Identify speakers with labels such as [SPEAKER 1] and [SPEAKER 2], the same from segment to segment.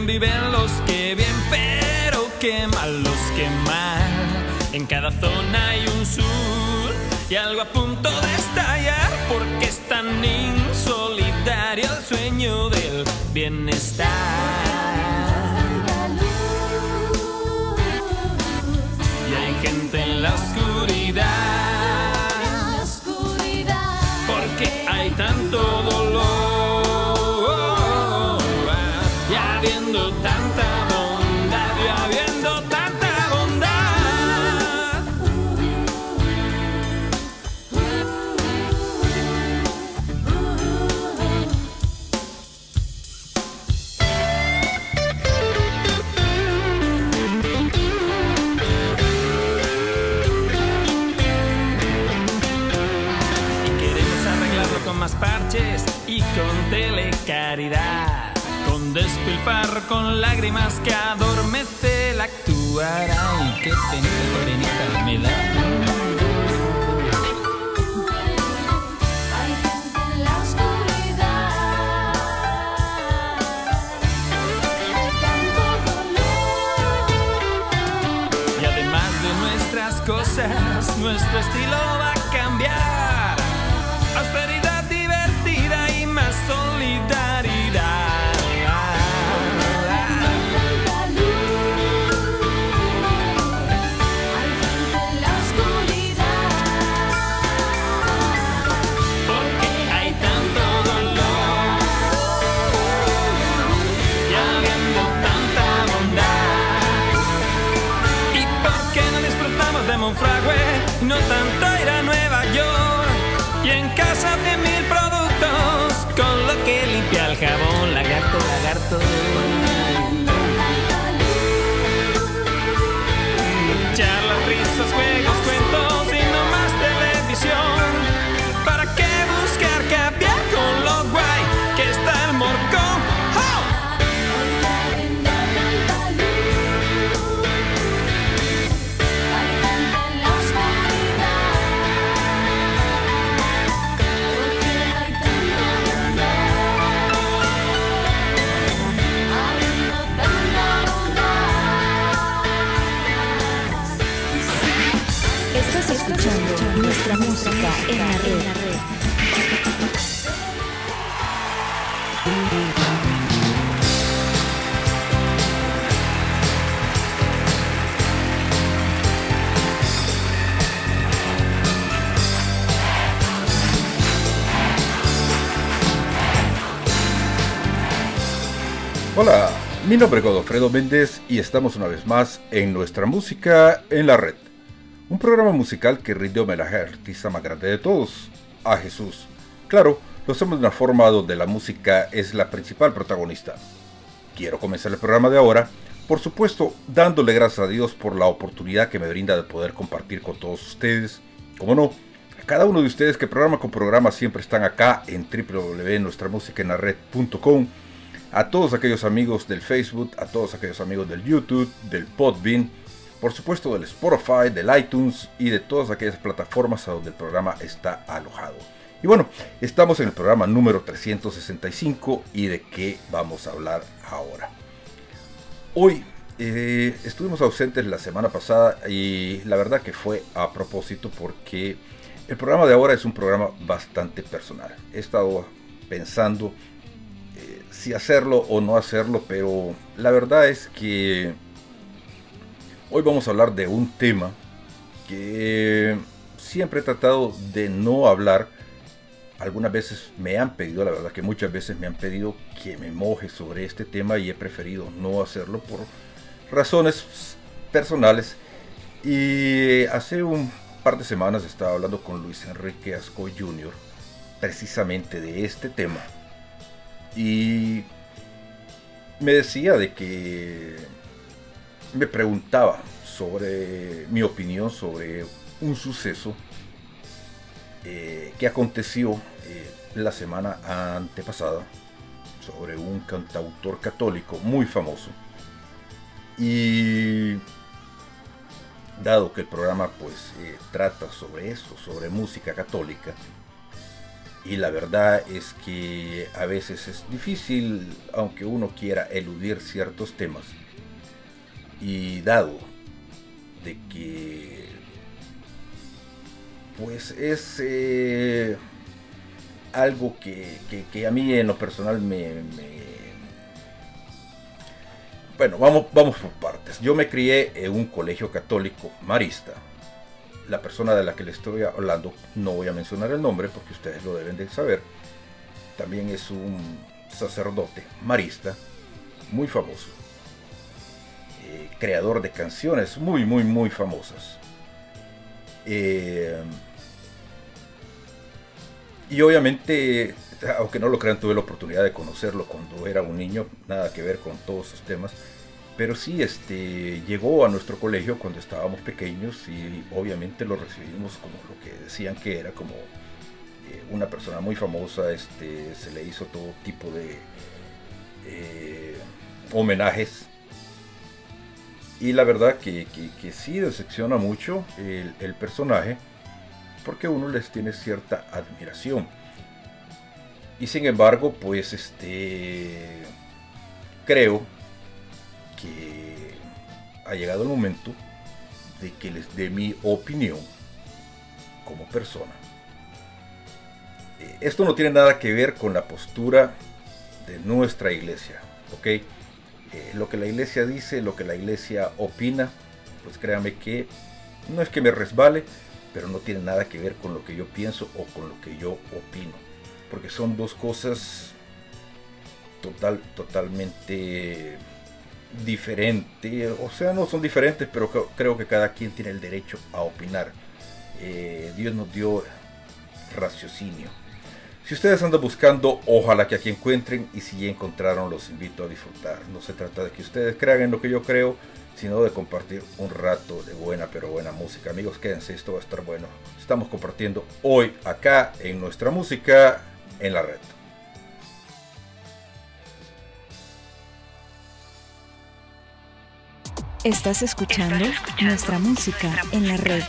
[SPEAKER 1] Fatal. Que bien casa de mil productos con lo que limpia el jabón, lagarto, lagarto.
[SPEAKER 2] La red.
[SPEAKER 3] Hola, mi nombre es Godofredo Méndez y estamos una vez más en nuestra música en la red. Un programa musical que rinde homenaje al artista más grande de todos, a Jesús. Claro, lo hacemos de una forma donde la música es la principal protagonista. Quiero comenzar el programa de ahora, por supuesto, dándole gracias a Dios por la oportunidad que me brinda de poder compartir con todos ustedes. Como no, a cada uno de ustedes que programa con programa siempre están acá en www.nuestramusicaenlared.com a todos aquellos amigos del Facebook, a todos aquellos amigos del YouTube, del Podbean, por supuesto del Spotify, del iTunes y de todas aquellas plataformas a donde el programa está alojado. Y bueno, estamos en el programa número 365 y de qué vamos a hablar ahora. Hoy eh, estuvimos ausentes la semana pasada y la verdad que fue a propósito porque el programa de ahora es un programa bastante personal. He estado pensando eh, si hacerlo o no hacerlo, pero la verdad es que hoy vamos a hablar de un tema que siempre he tratado de no hablar. Algunas veces me han pedido, la verdad que muchas veces me han pedido que me moje sobre este tema y he preferido no hacerlo por razones personales. Y hace un par de semanas estaba hablando con Luis Enrique Asco Jr. precisamente de este tema. Y me decía de que me preguntaba sobre mi opinión sobre un suceso eh, que aconteció eh, la semana antepasada sobre un cantautor católico muy famoso. Y dado que el programa pues eh, trata sobre eso, sobre música católica, y la verdad es que a veces es difícil, aunque uno quiera eludir ciertos temas, y dado de que pues es eh, algo que, a mí en lo personal me bueno, vamos, vamos por partes. Yo me crié en un colegio católico marista. La persona de la que le estoy hablando, no voy a mencionar el nombre porque ustedes lo deben de saber, también es un sacerdote marista muy famoso. Creador de canciones muy, muy, muy famosas. Eh, y obviamente aunque no lo crean, tuve la oportunidad de conocerlo cuando era un niño, nada que ver con todos esos temas. Pero sí, este, llegó a nuestro colegio cuando estábamos pequeños y obviamente lo recibimos como lo que decían que era como eh, una persona muy famosa, este, se le hizo todo tipo de eh, homenajes. Y la verdad que, que, sí decepciona mucho el, el personaje porque uno les tiene cierta admiración y sin embargo, pues este creo que ha llegado el momento de que les dé mi opinión como persona. Eh, esto no tiene nada que ver con la postura de nuestra iglesia, ¿ok? Eh, lo que la iglesia dice, lo que la iglesia opina, pues créanme que no es que me resbale, pero no tiene nada que ver con lo que yo pienso o con lo que yo opino porque son dos cosas total, totalmente diferentes. O sea, no son diferentes, pero creo que cada quien tiene el derecho a opinar. Eh, Dios nos dio raciocinio. Si ustedes andan buscando, ojalá que aquí encuentren y si ya encontraron, los invito a disfrutar. No se trata de que ustedes crean en lo que yo creo, sino de compartir un rato de buena pero buena música. Amigos, quédense, esto va a estar bueno. Estamos compartiendo hoy acá en nuestra música en la red.
[SPEAKER 2] Estás escuchando, nuestra, música, en la red.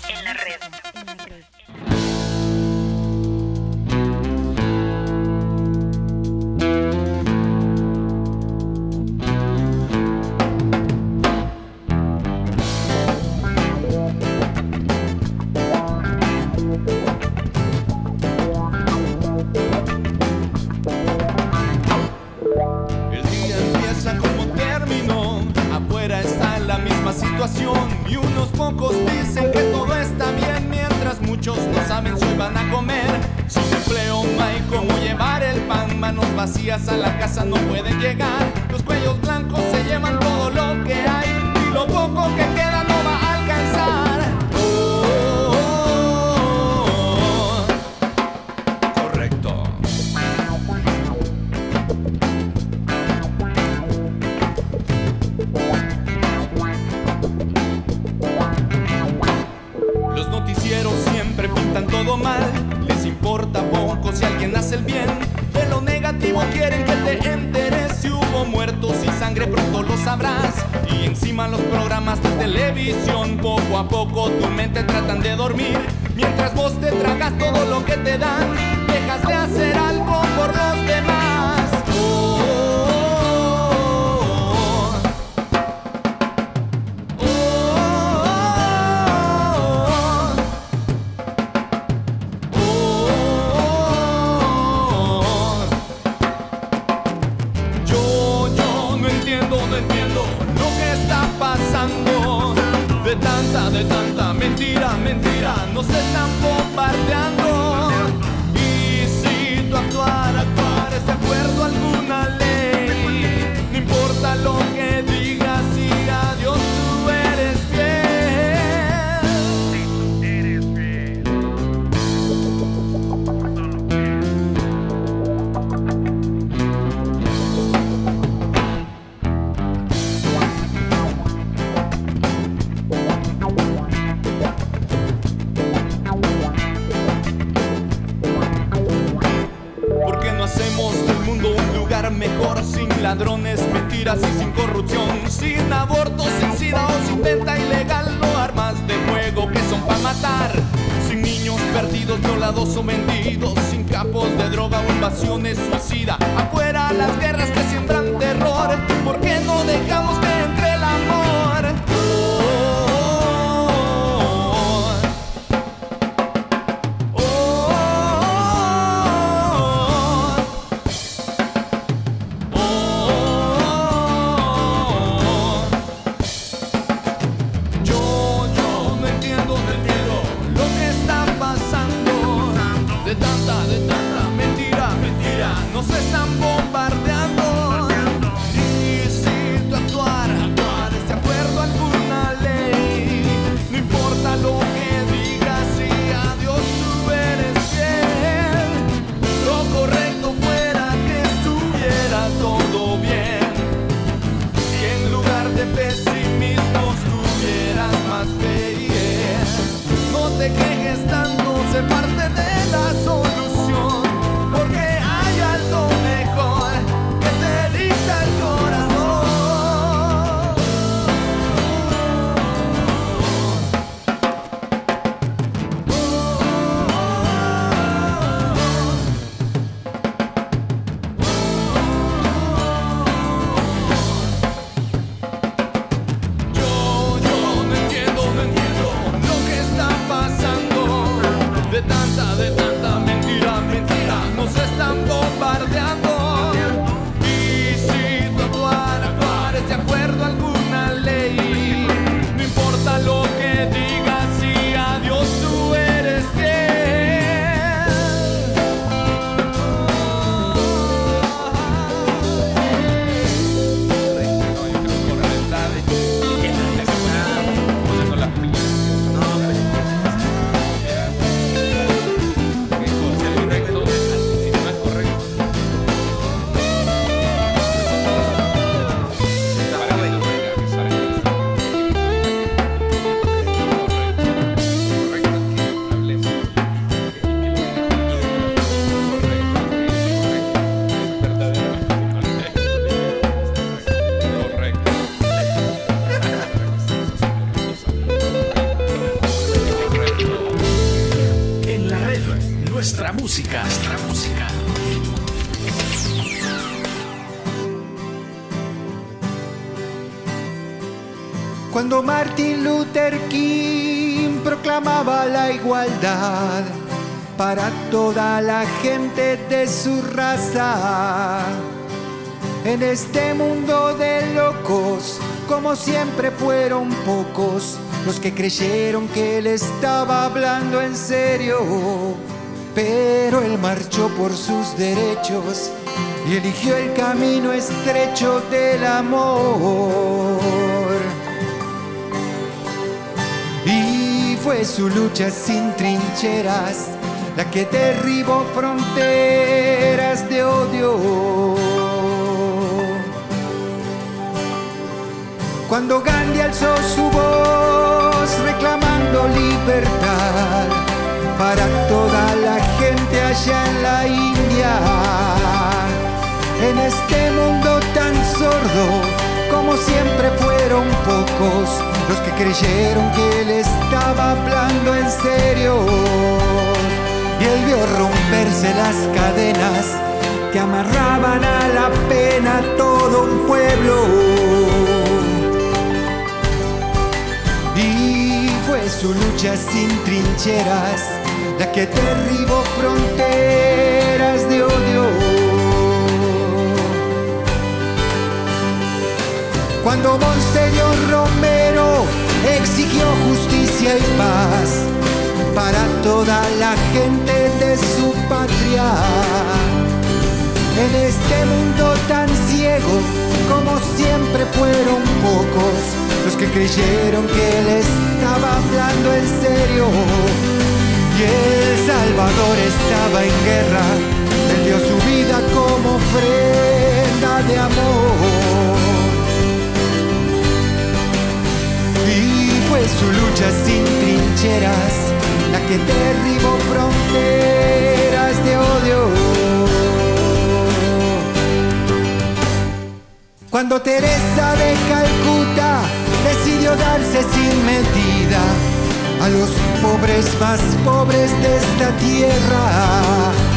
[SPEAKER 4] Martin Luther King proclamaba la igualdad para toda la gente de su raza. En este mundo de locos, como siempre fueron pocos los que creyeron que él estaba hablando en serio, pero él marchó por sus derechos y eligió el camino estrecho del amor. Fue su lucha sin trincheras la que derribó fronteras de odio. Cuando Gandhi alzó su voz reclamando libertad para toda la gente allá en la India, en este mundo tan sordo como siempre fueron pocos los que creyeron que él estaba hablando en serio. Y él vio romperse las cadenas que amarraban a la pena todo un pueblo. Y fue su lucha sin trincheras la que derribó fronteras de odio. Cuando Monseñor Romero exigió justicia y paz para toda la gente de su patria. En este mundo tan ciego, como siempre fueron pocos los que creyeron que él estaba hablando en serio. Y El Salvador estaba en guerra, él su vida como ofrenda de amor. Su lucha sin trincheras la que derribó fronteras de odio. Cuando Teresa de Calcuta decidió darse sin medida a los pobres más pobres de esta tierra.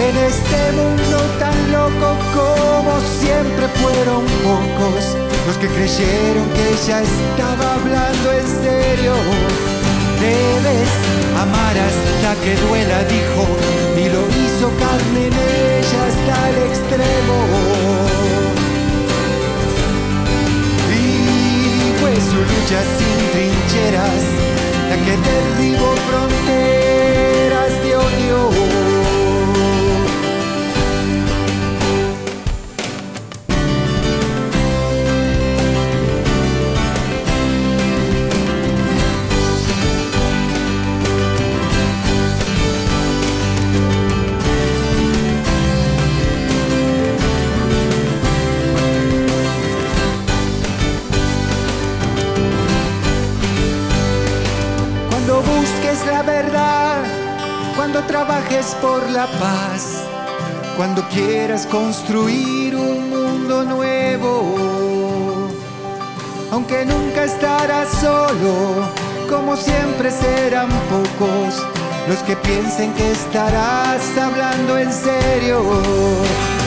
[SPEAKER 4] En este mundo tan loco como siempre fueron pocos los que creyeron que ella estaba hablando en serio. Debes amar hasta que duela, dijo, y lo hizo carne en ella hasta el extremo. Y fue su lucha sin trincheras, la que derribó fronteras por la paz, cuando quieras construir un mundo nuevo. Aunque nunca estarás solo, como siempre serán pocos los que piensen que estarás hablando en serio.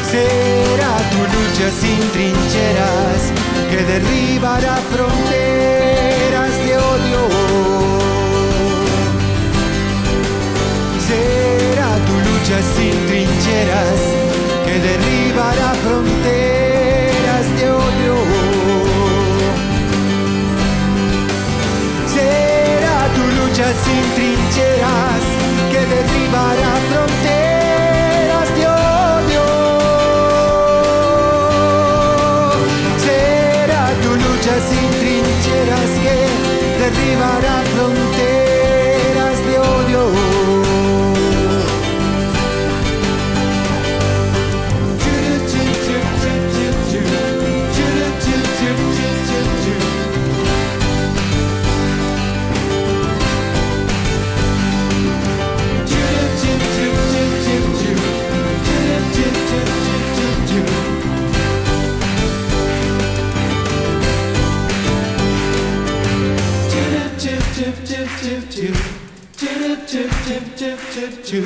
[SPEAKER 4] Será tu lucha sin trincheras que derribará fronteras lucha sin trincheras que derribará fronteras de odio. Será tu lucha sin trincheras que derribará fronteras addicted to.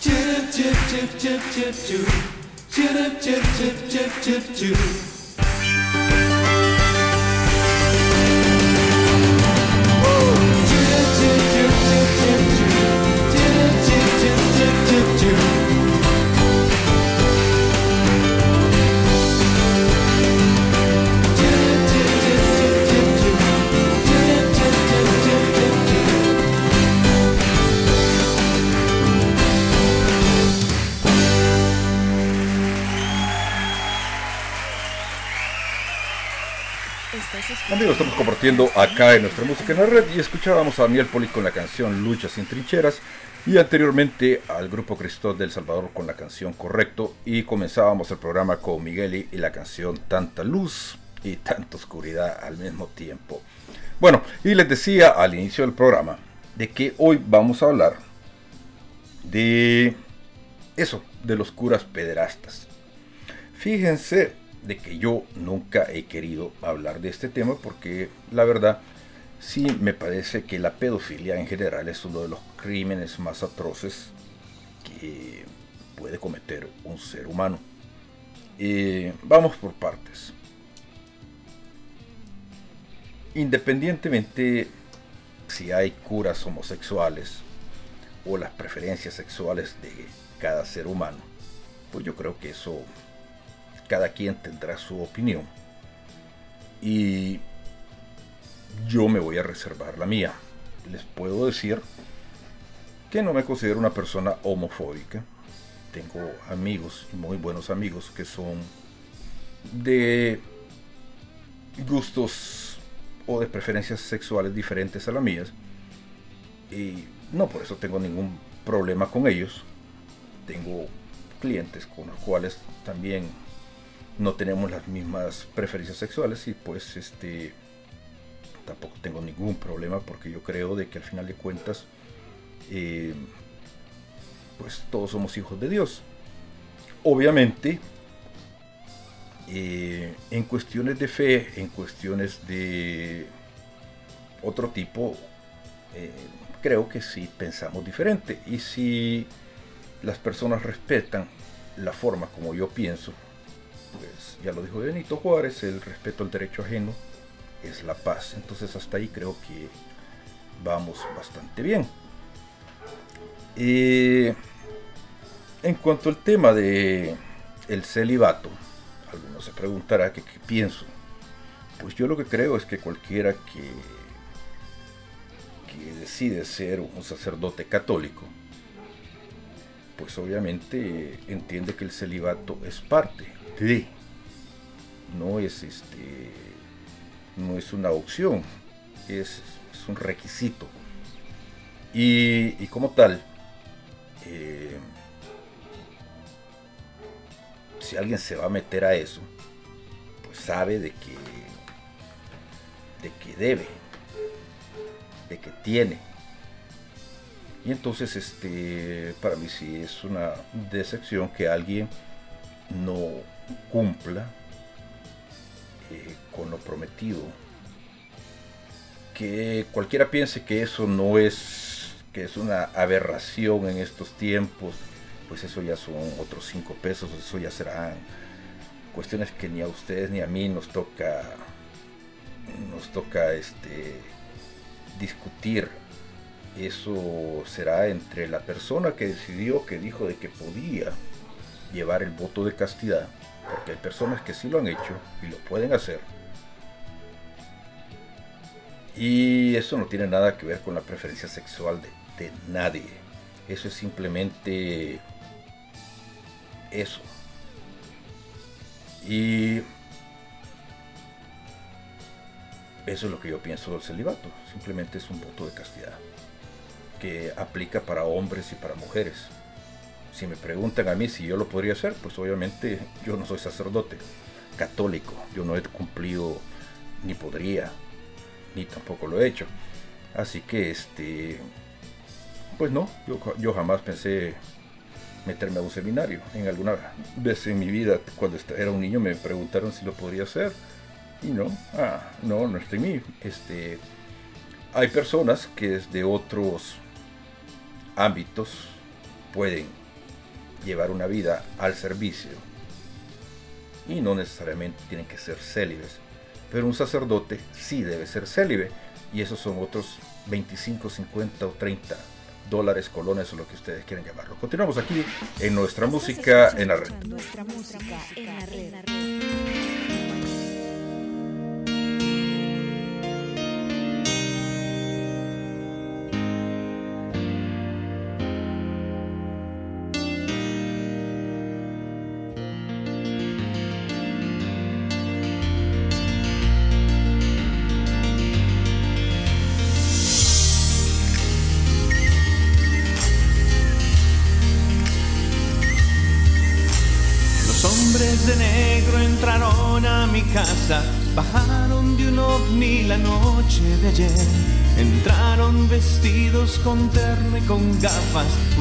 [SPEAKER 4] Tip, tip, tip, tip, tip, tip, tip, tip, tip, tip, tip, tip.
[SPEAKER 3] Estamos compartiendo acá en nuestra música en la red y escuchábamos a Daniel Poli con la canción Lucha sin trincheras y anteriormente al grupo Cristo del Salvador con la canción Correcto y comenzábamos el programa con Migueli y la canción Tanta luz y tanta oscuridad al mismo tiempo. Bueno, y les decía al inicio del programa de que hoy vamos a hablar de eso, de los curas pederastas. Fíjense de que yo nunca he querido hablar de este tema porque la verdad sí me parece que la pedofilia en general es uno de los crímenes más atroces que puede cometer un ser humano. Eh, vamos por partes. Independientemente si hay curas homosexuales o las preferencias sexuales de cada ser humano, pues yo creo que eso cada quien tendrá su opinión. Y yo me voy a reservar la mía. Les puedo decir que no me considero una persona homofóbica. Tengo amigos, muy buenos amigos, que son de gustos o de preferencias sexuales diferentes a las mías. Y no por eso tengo ningún problema con ellos. Tengo clientes con los cuales también no tenemos las mismas preferencias sexuales y pues este tampoco tengo ningún problema porque yo creo de que al final de cuentas eh, pues todos somos hijos de Dios. Obviamente eh, en cuestiones de fe en cuestiones de otro tipo eh, creo que sí pensamos diferente. Y si las personas respetan la forma como yo pienso ya lo dijo Benito Juárez, el respeto al derecho ajeno es la paz. Entonces hasta ahí creo que vamos bastante bien. en cuanto al tema de el celibato, algunos se preguntará qué pienso. Pues yo lo que creo es que cualquiera que, que decide ser un sacerdote católico, pues obviamente entiende que el celibato es parte no es este no es una opción, es, un requisito. Y, como tal, eh, si alguien se va a meter a eso, pues sabe de que, de que debe, de que tiene. Y entonces, este, para mí sí es una decepción que alguien no cumpla eh, con lo prometido. Que cualquiera piense que eso no es, que es una aberración en estos tiempos, pues eso ya son otros cinco pesos, eso ya serán cuestiones que ni a ustedes ni a mí nos toca, nos toca este, discutir. Eso será entre la persona que decidió, que dijo de que podía llevar el voto de castidad porque hay personas que sí lo han hecho y lo pueden hacer. Y eso no tiene nada que ver con la preferencia sexual de, nadie. Eso es simplemente eso. Y eso es lo que yo pienso del celibato. Simplemente es un voto de castidad que aplica para hombres y para mujeres si me preguntan a mí si yo lo podría hacer, pues obviamente yo no soy sacerdote católico, yo no he cumplido ni podría, ni tampoco lo he hecho. Así que este, pues no, yo, yo jamás pensé meterme a un seminario. En alguna vez en mi vida, cuando era un niño, me preguntaron si lo podría hacer. Y no, ah, no, no estoy mí. Este, hay personas que desde otros ámbitos pueden llevar una vida al servicio. Y no necesariamente tienen que ser célibes. Pero un sacerdote sí debe ser célibe. Y esos son otros 25, 50 o 30 dólares, colones o lo que ustedes quieran llamarlo. Continuamos aquí en nuestra música en la red. Nuestra música en la red.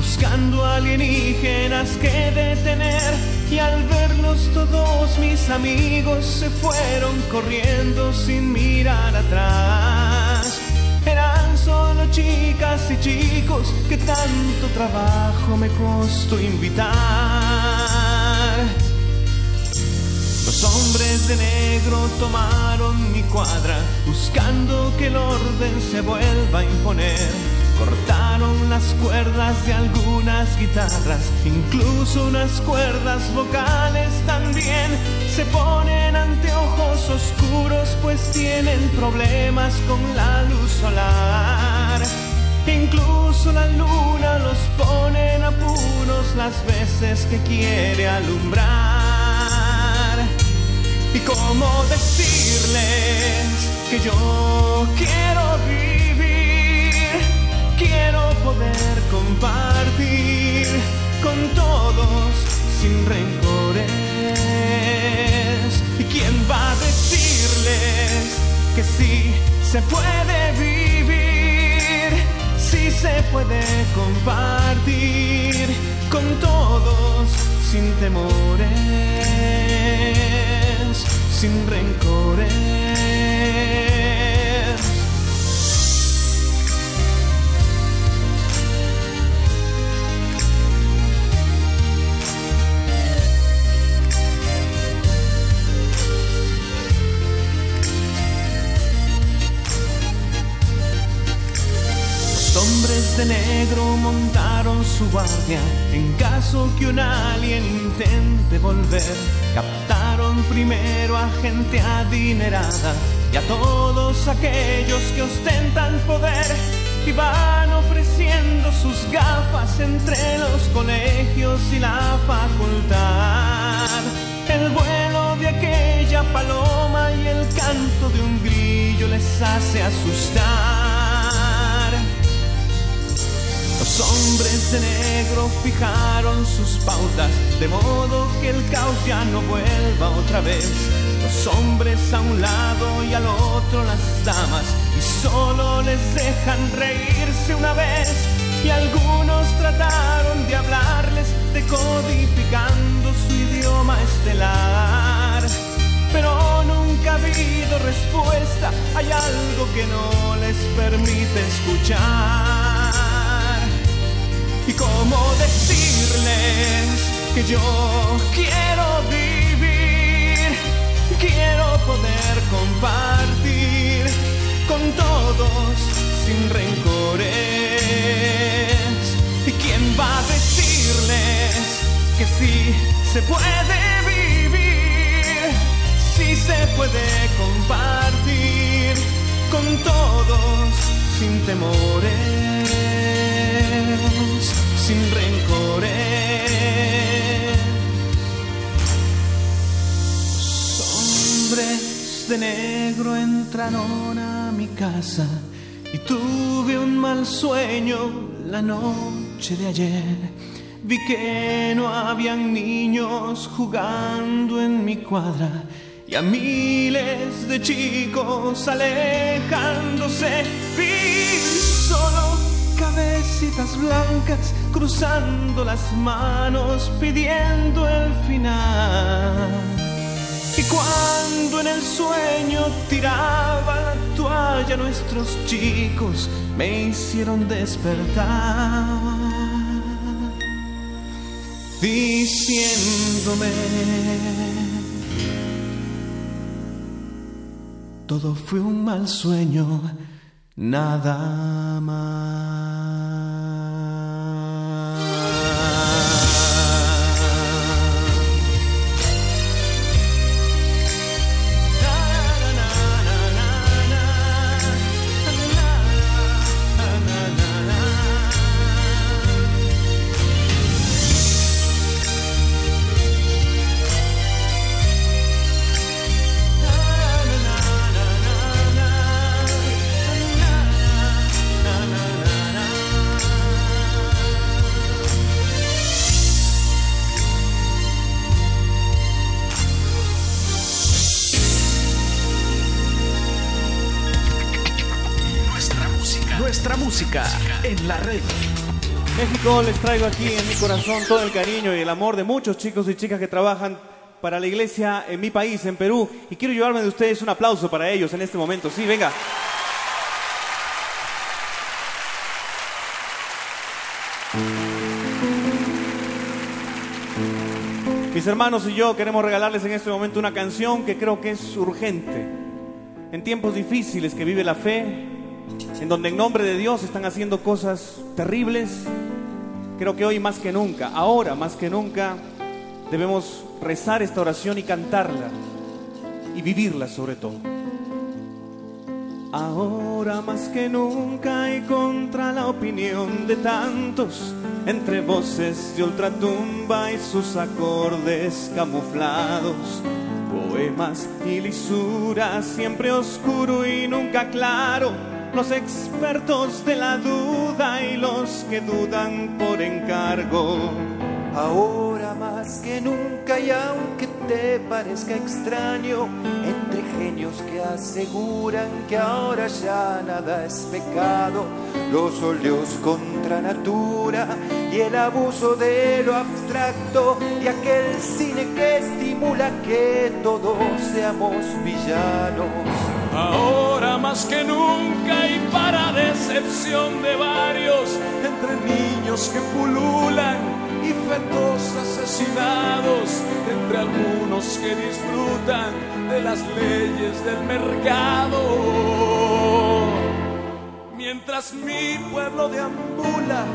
[SPEAKER 5] Buscando alienígenas que detener. Y al verlos todos mis amigos se fueron corriendo sin mirar atrás. Eran solo chicas y chicos que tanto trabajo me costó invitar. Los hombres de negro tomaron mi cuadra, buscando que el orden se vuelva a imponer. Las cuerdas de algunas guitarras, incluso unas cuerdas vocales también. Se ponen anteojos oscuros, pues tienen problemas con la luz solar. Incluso la luna los pone en apuros las veces que quiere alumbrar. ¿Y cómo decirles que yo quiero vivir? Poder compartir con todos sin rencores. ¿Y quién va a decirles que sí se puede vivir? Sí se puede compartir con todos sin temores, sin rencores. De negro montaron su guardia en caso que un alien intente volver. Captaron primero a gente adinerada y a todos aquellos que ostentan poder y van ofreciendo sus gafas entre los colegios y la facultad. El vuelo de aquella paloma y el canto de un grillo les hace asustar. Los hombres de negro fijaron sus pautas, de modo que el caos ya no vuelva otra vez. Los hombres a un lado y al otro las damas, y solo les dejan reírse una vez. Y algunos trataron de hablarles, decodificando su idioma estelar. Pero nunca ha habido respuesta, hay algo que no les permite escuchar. ¿Y cómo decirles que yo quiero vivir? Quiero poder compartir con todos sin rencores. ¿Y quién va a decirles que sí se puede vivir? Sí se puede compartir con todos sin temores, sin rencores. Los hombres de negro entraron a mi casa y tuve un mal sueño la noche de ayer. Vi que no habían niños jugando en mi cuadra y a miles de chicos alejándose. Vi solo cabecitas blancas cruzando las manos pidiendo el final. Y cuando en el sueño tiraba la toalla, nuestros chicos me hicieron despertar. Diciéndome, todo fue un mal sueño, nada más.
[SPEAKER 6] Música en la red.
[SPEAKER 5] México, les traigo aquí en mi corazón todo el cariño y el amor de muchos chicos y chicas que trabajan para la iglesia en mi país, en Perú. Y quiero llevarme de ustedes un aplauso para ellos en este momento. Sí, venga. Mis hermanos y yo queremos regalarles en este momento una canción que creo que es urgente. En tiempos difíciles que vive la fe, en donde en nombre de Dios están haciendo cosas terribles, creo que hoy más que nunca, ahora más que nunca, debemos rezar esta oración y cantarla y vivirla sobre todo. Ahora más que nunca y contra la opinión de tantos, entre voces de ultratumba y sus acordes camuflados, poemas y lisuras, siempre oscuro y nunca claro, los expertos de la duda y los que dudan por encargo.
[SPEAKER 4] Ahora más que nunca y aunque te parezca extraño, entre genios que aseguran que ahora ya nada es pecado, los óleos contra natura y el abuso de lo abstracto y aquel cine que estimula que todos seamos villanos.
[SPEAKER 7] Ahora más que nunca y para decepción de varios, entre niños que pululan y fetos asesinados, entre algunos que disfrutan de las leyes del mercado. Mientras mi pueblo deambula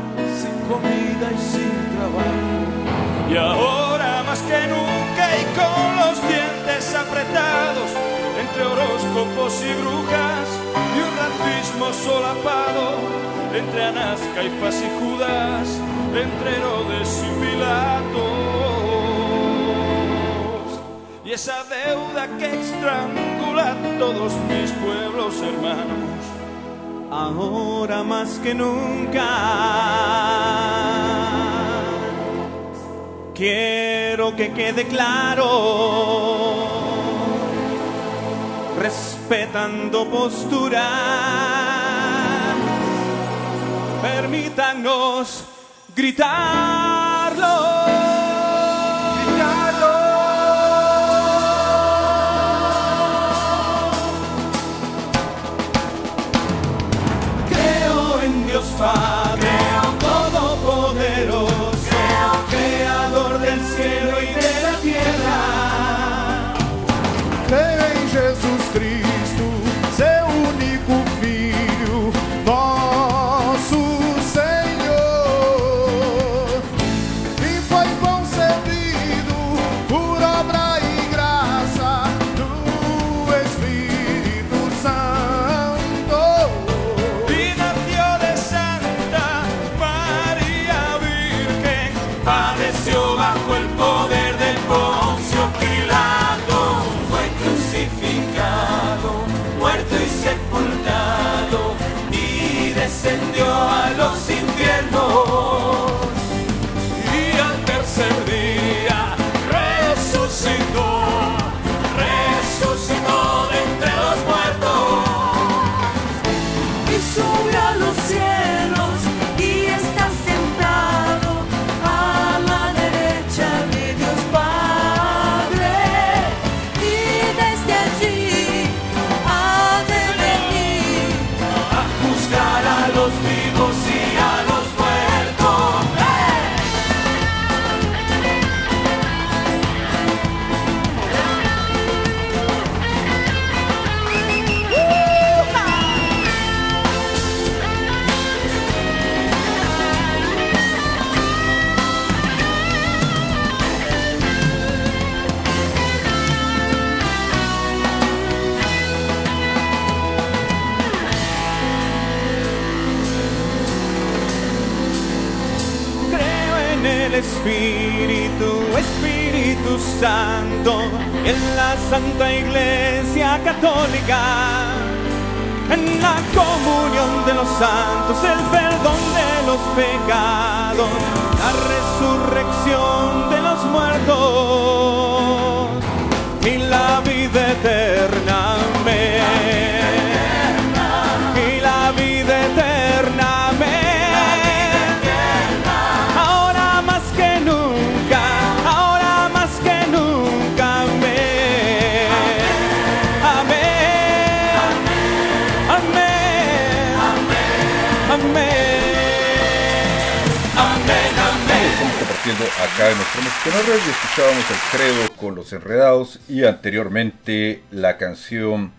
[SPEAKER 7] sin comida y sin trabajo. Y ahora más que nunca y con los dientes apretados, entre horóscopos y brujas y un racismo solapado, entre Anás, Caifás y Judas, entre Herodes y Pilatos. Y esa deuda que estrangula a todos mis pueblos hermanos.
[SPEAKER 5] ahora más que nunca. Quiero que quede claro, respetando posturas, permítanos gritarlo. Creo en Dios en el Espíritu, Espíritu Santo, en la Santa Iglesia Católica, en la comunión de los santos, el perdón de los pecados, la resurrección de los muertos y la vida eterna.
[SPEAKER 3] Acá en en la red y escuchábamos el credo con los enredados y anteriormente la canción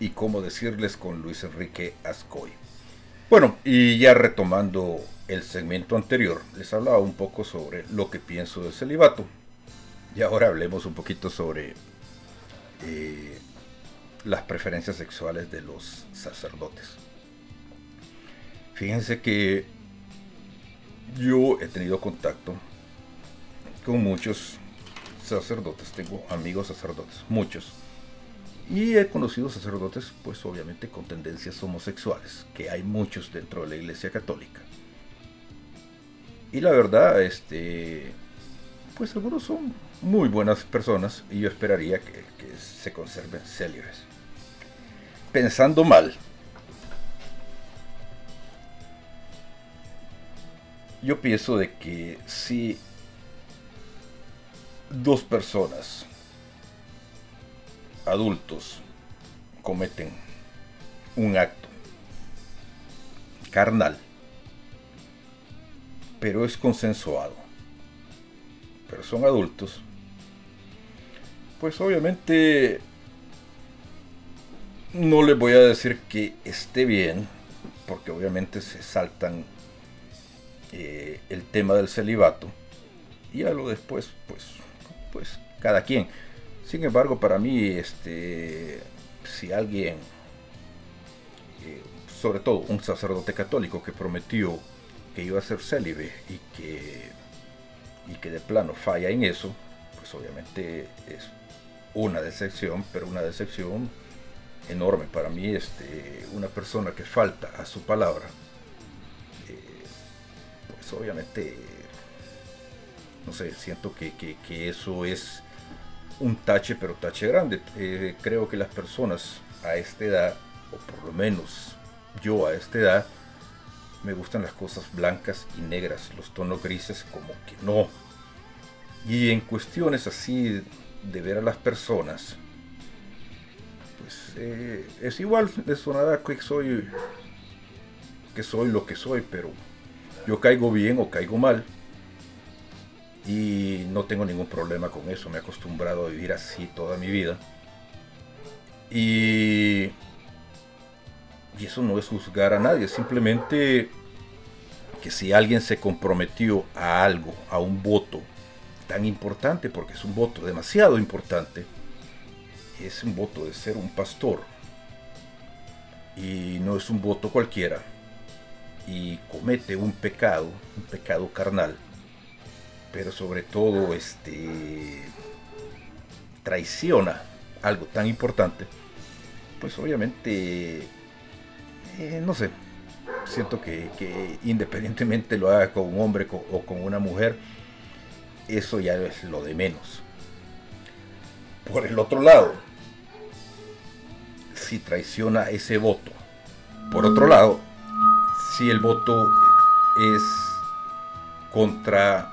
[SPEAKER 3] y cómo decirles con Luis Enrique Ascoy. Bueno, y ya retomando el segmento anterior, les hablaba un poco sobre lo que pienso del celibato. Y ahora hablemos un poquito sobre eh, las preferencias sexuales de los sacerdotes. Fíjense que yo he tenido contacto con muchos sacerdotes, tengo amigos sacerdotes, muchos. Y he conocido sacerdotes, pues obviamente con tendencias homosexuales, que hay muchos dentro de la Iglesia Católica. Y la verdad, este, pues algunos son muy buenas personas y yo esperaría que, se conserven célibes. Pensando mal, yo pienso de que si dos personas adultos cometen un acto carnal, pero es consensuado, pero son adultos, pues obviamente no les voy a decir que esté bien, porque obviamente se saltan eh, el tema del celibato y a lo después, pues, pues cada quien. Sin embargo, para mí, este, si alguien, eh, sobre todo un sacerdote católico que prometió que iba a ser célibe y que, y que de plano falla en eso, pues obviamente es una decepción, pero una decepción enorme. Para mí, este, una persona que falta a su palabra, eh, pues obviamente, no sé, siento que, que, eso es un tache, pero tache grande. Eh, creo que las personas a esta edad, o por lo menos yo a esta edad, me gustan las cosas blancas y negras, los tonos grises como que no. Y en cuestiones así de ver a las personas, pues eh, es igual, les sonará que soy, que soy lo que soy, pero yo caigo bien o caigo mal y no tengo ningún problema con eso, me he acostumbrado a vivir así toda mi vida. Y, y eso no es juzgar a nadie, simplemente que si alguien se comprometió a algo, a un voto tan importante, porque es un voto demasiado importante, es un voto de ser un pastor, y no es un voto cualquiera, y comete un pecado, un pecado carnal, pero sobre todo este traiciona algo tan importante, pues obviamente, eh, no sé, siento que, que, independientemente lo haga con un hombre o con una mujer, eso ya es lo de menos. Por el otro lado, si traiciona ese voto, por otro lado, si el voto es contra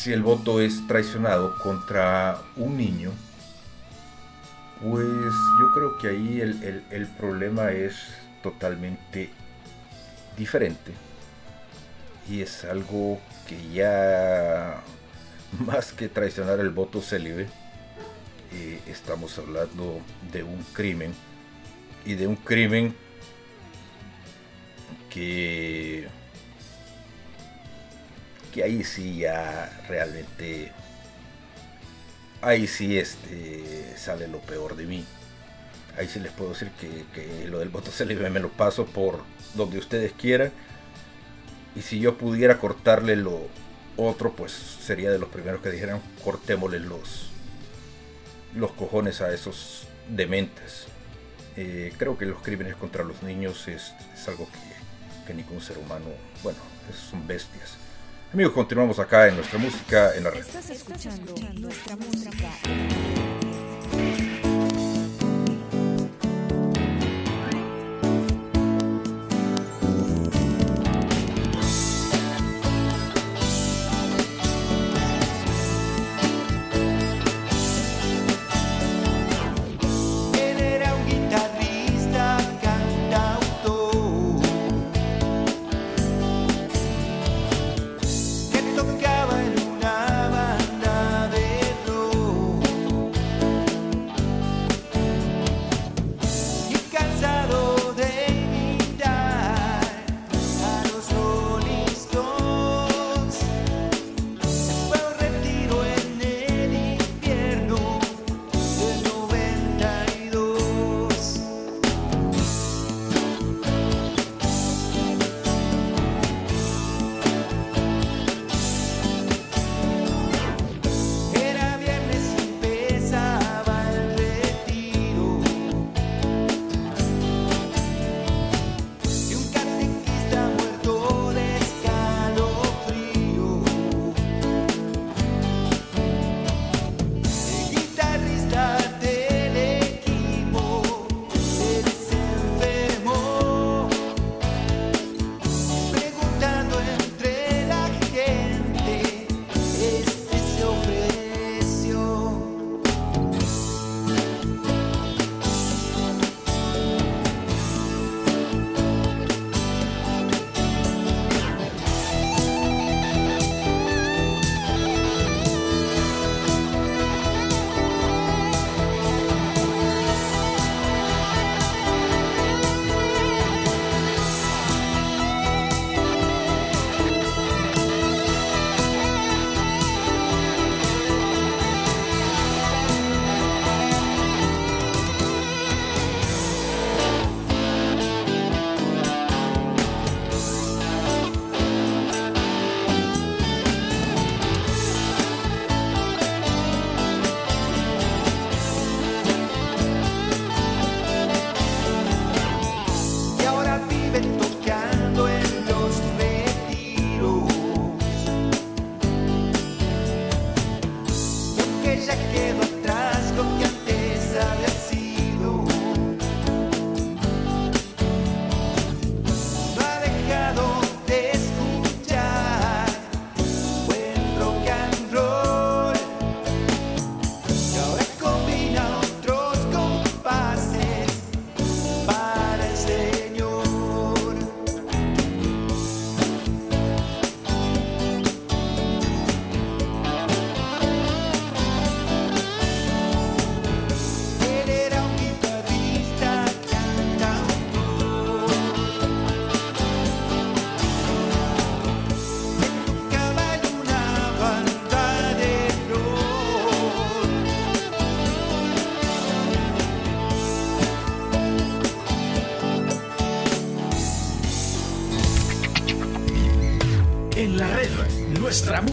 [SPEAKER 3] si el voto es traicionado contra un niño, pues yo creo que ahí el, el, problema es totalmente diferente. Y es algo que ya, más que traicionar el voto célibe, eh, estamos hablando de un crimen. Y de un crimen que que ahí sí ya realmente ahí sí este sale lo peor de mí. Ahí sí les puedo decir que, que lo del voto célibe me lo paso por donde ustedes quieran. Y si yo pudiera cortarle lo otro pues sería de los primeros que dijeran cortémosle los los cojones a esos dementes. Eh, creo que los crímenes contra los niños es, es algo que, que ningún ser humano bueno son bestias Amigos, continuamos acá en nuestra música en la red.
[SPEAKER 2] Estás escuchando nuestra música.
[SPEAKER 4] Un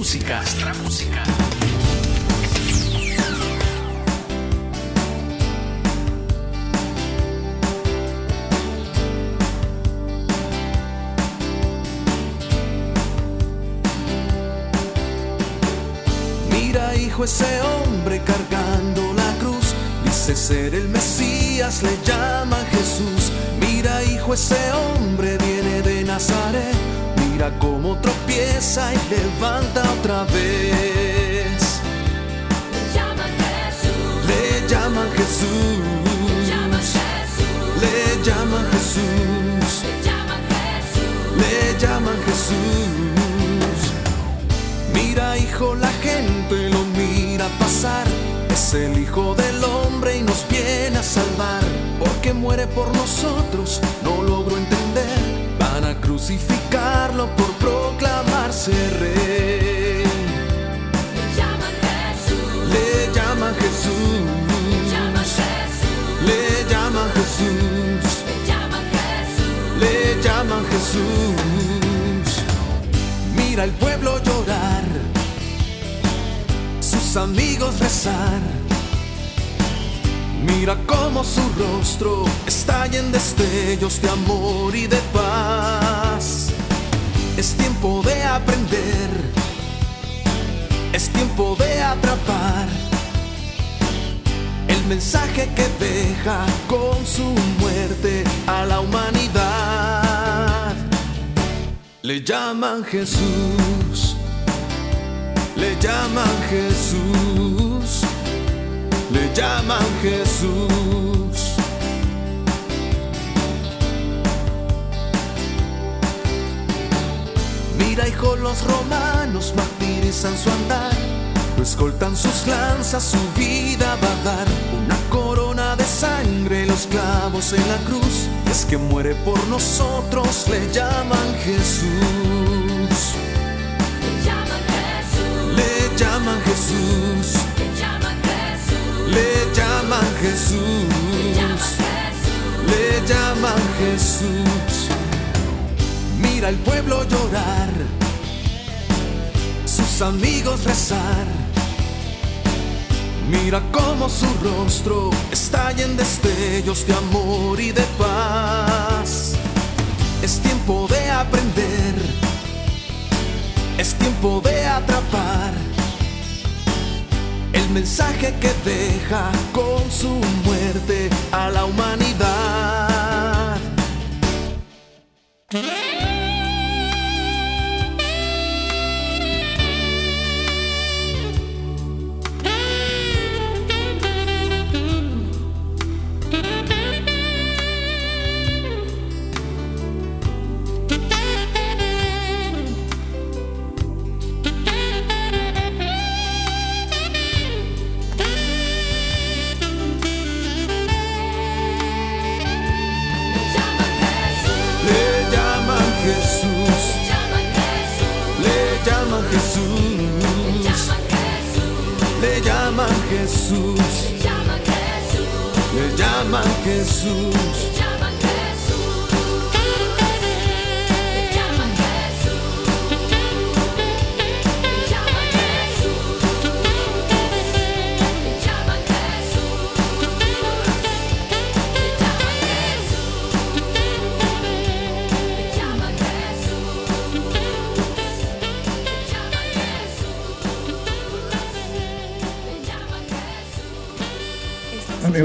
[SPEAKER 6] música, nuestra música.
[SPEAKER 8] Mira, hijo, ese hombre cargando la cruz. Dice ser el Mesías, le llama y levanta otra vez.
[SPEAKER 9] Le llaman Jesús.
[SPEAKER 8] Le llaman Jesús.
[SPEAKER 9] Llaman Jesús.
[SPEAKER 8] Le llaman Jesús.
[SPEAKER 9] Le llaman Jesús.
[SPEAKER 8] Le llaman Jesús. Mira, hijo, la gente lo mira pasar. Es el Hijo del Hombre y nos viene a salvar. Porque muere por nosotros, no logro entender. Crucificarlo por proclamarse rey.
[SPEAKER 9] Le llaman Jesús.
[SPEAKER 8] Le llaman Jesús.
[SPEAKER 9] Le llaman Jesús.
[SPEAKER 8] Le llaman Jesús.
[SPEAKER 9] Le llaman Jesús.
[SPEAKER 8] le llaman Jesús. Mira el pueblo llorar, sus amigos rezar. Mira cómo su rostro estalla en destellos de amor y de paz. Es tiempo de aprender, es tiempo de atrapar el mensaje que deja con su muerte a la humanidad. Le llaman Jesús, le llaman Jesús, le llaman Jesús. Mira, hijo, los romanos martirizan su andar. Lo escoltan sus lanzas, su vida va a dar una corona de sangre, los clavos en la cruz. Es que muere por nosotros, le llaman Jesús.
[SPEAKER 9] Le llaman Jesús.
[SPEAKER 8] Le llaman Jesús.
[SPEAKER 9] Le llaman Jesús.
[SPEAKER 8] Le llaman Jesús. Le llaman Jesús. Mira el pueblo llorar, sus amigos rezar. Mira cómo su rostro estalla en destellos de amor y de paz. Es tiempo de aprender, es tiempo de atrapar el mensaje que deja con su muerte a la humanidad.
[SPEAKER 9] Jesús.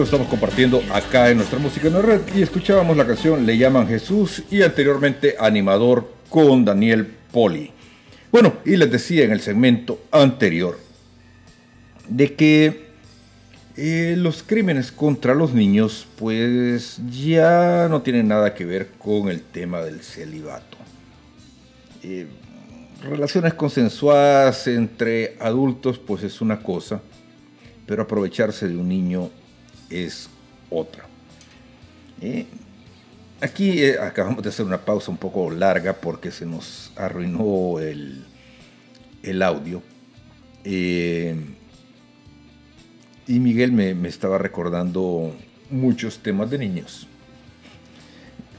[SPEAKER 3] Estamos compartiendo acá en nuestra música en la red y escuchábamos la canción Le llaman Jesús y anteriormente Animador con Daniel Poli. Bueno, y les decía en el segmento anterior de que eh, los crímenes contra los niños pues ya no tienen nada que ver con el tema del celibato. Eh, relaciones consensuadas entre adultos pues es una cosa, pero aprovecharse de un niño es otra. Aquí eh, acabamos de hacer una pausa un poco larga porque se nos arruinó el, el audio. Eh, y Miguel me, me estaba recordando muchos temas de niños.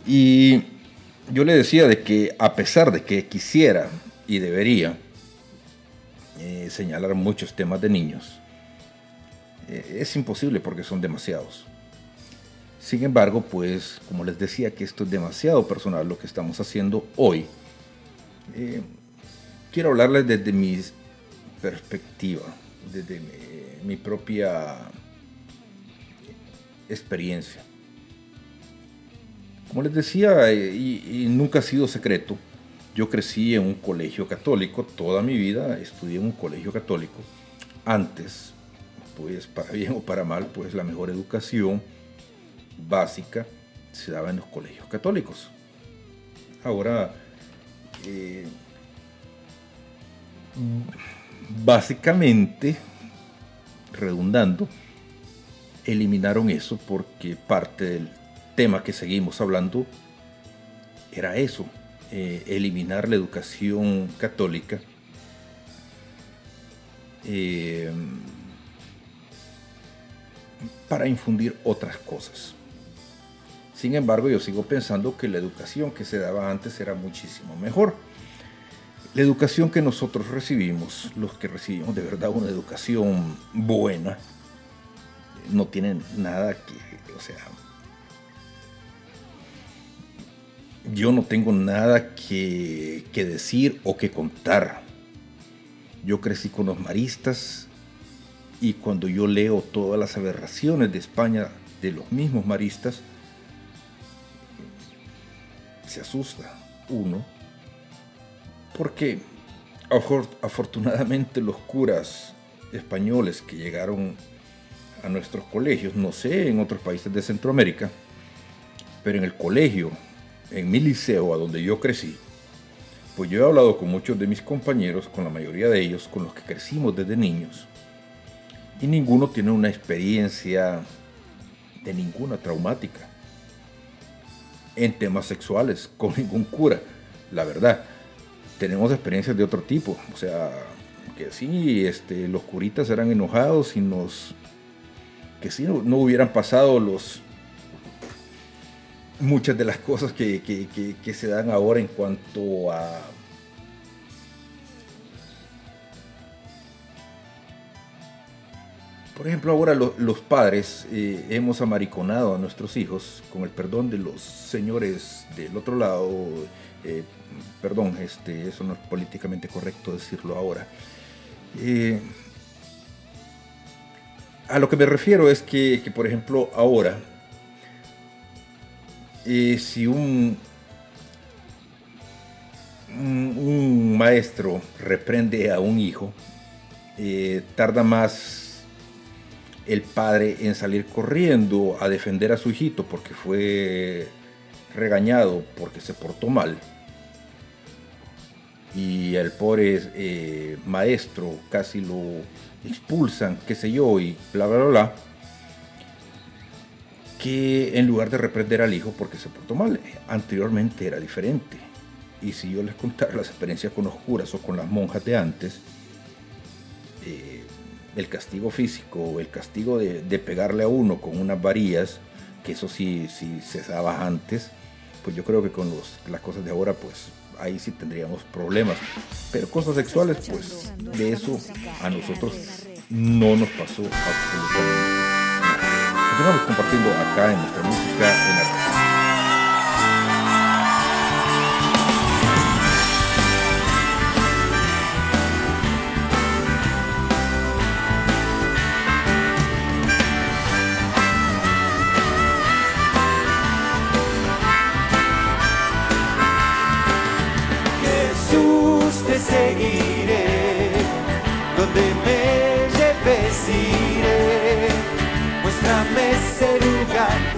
[SPEAKER 3] Y yo le decía de que a pesar de que quisiera y debería eh, señalar muchos temas de niños. Eh, es imposible porque son demasiados. Sin embargo, pues como les decía que esto es demasiado personal lo que estamos haciendo hoy, eh, quiero hablarles desde mi perspectiva, desde mi, propia experiencia. Como les decía, eh, y nunca ha sido secreto, yo crecí en un colegio católico, toda mi vida estudié en un colegio católico. Antes, pues para bien o para mal, pues la mejor educación básica se daba en los colegios católicos. Ahora, eh, básicamente, redundando, eliminaron eso porque parte del tema que seguimos hablando era eso, eh, eliminar la educación católica. eh, para infundir otras cosas. Sin embargo, yo sigo pensando que la educación que se daba antes era muchísimo mejor. La educación que nosotros recibimos, los que recibimos de verdad una educación buena, no tienen nada que, o sea, yo no tengo nada que, que decir o que contar. Yo crecí con los maristas y cuando yo leo todas las aberraciones de España de los mismos maristas, se asusta uno, porque afor- afortunadamente los curas españoles que llegaron a nuestros colegios, no sé, en otros países de Centroamérica, pero en el colegio, en mi liceo, a donde yo crecí, pues yo he hablado con muchos de mis compañeros, con la mayoría de ellos, con los que crecimos desde niños, y ninguno tiene una experiencia de ninguna traumática en temas sexuales con ningún cura, la verdad. Tenemos experiencias de otro tipo, o sea, que sí, este, los curitas eran enojados y nos, que sí, no, no hubieran pasado los, muchas de las cosas que, que- que- que se dan ahora en cuanto a Por ejemplo, ahora lo- los padres eh, hemos amariconado a nuestros hijos, con el perdón de los señores del otro lado, eh, perdón, este, eso no es políticamente correcto decirlo ahora. Eh, a lo que me refiero es que, que, por ejemplo, ahora, si un, un, maestro reprende a un hijo, tarda más el padre en salir corriendo a defender a su hijito porque fue regañado porque se portó mal y el pobre eh, maestro casi lo expulsan, qué sé yo, y bla, bla, bla, bla, que en lugar de reprender al hijo porque se portó mal, anteriormente era diferente. Y si yo les contara las experiencias con los curas o con las monjas de antes, eh, el castigo físico, el castigo de, de pegarle a uno con unas varillas, que eso sí, sí se daba antes, pues yo creo que con los- las cosas de ahora, pues ahí sí tendríamos problemas. Pero cosas sexuales, pues de eso a nosotros no nos pasó absolutamente nada. Continuamos compartiendo acá en nuestra música en la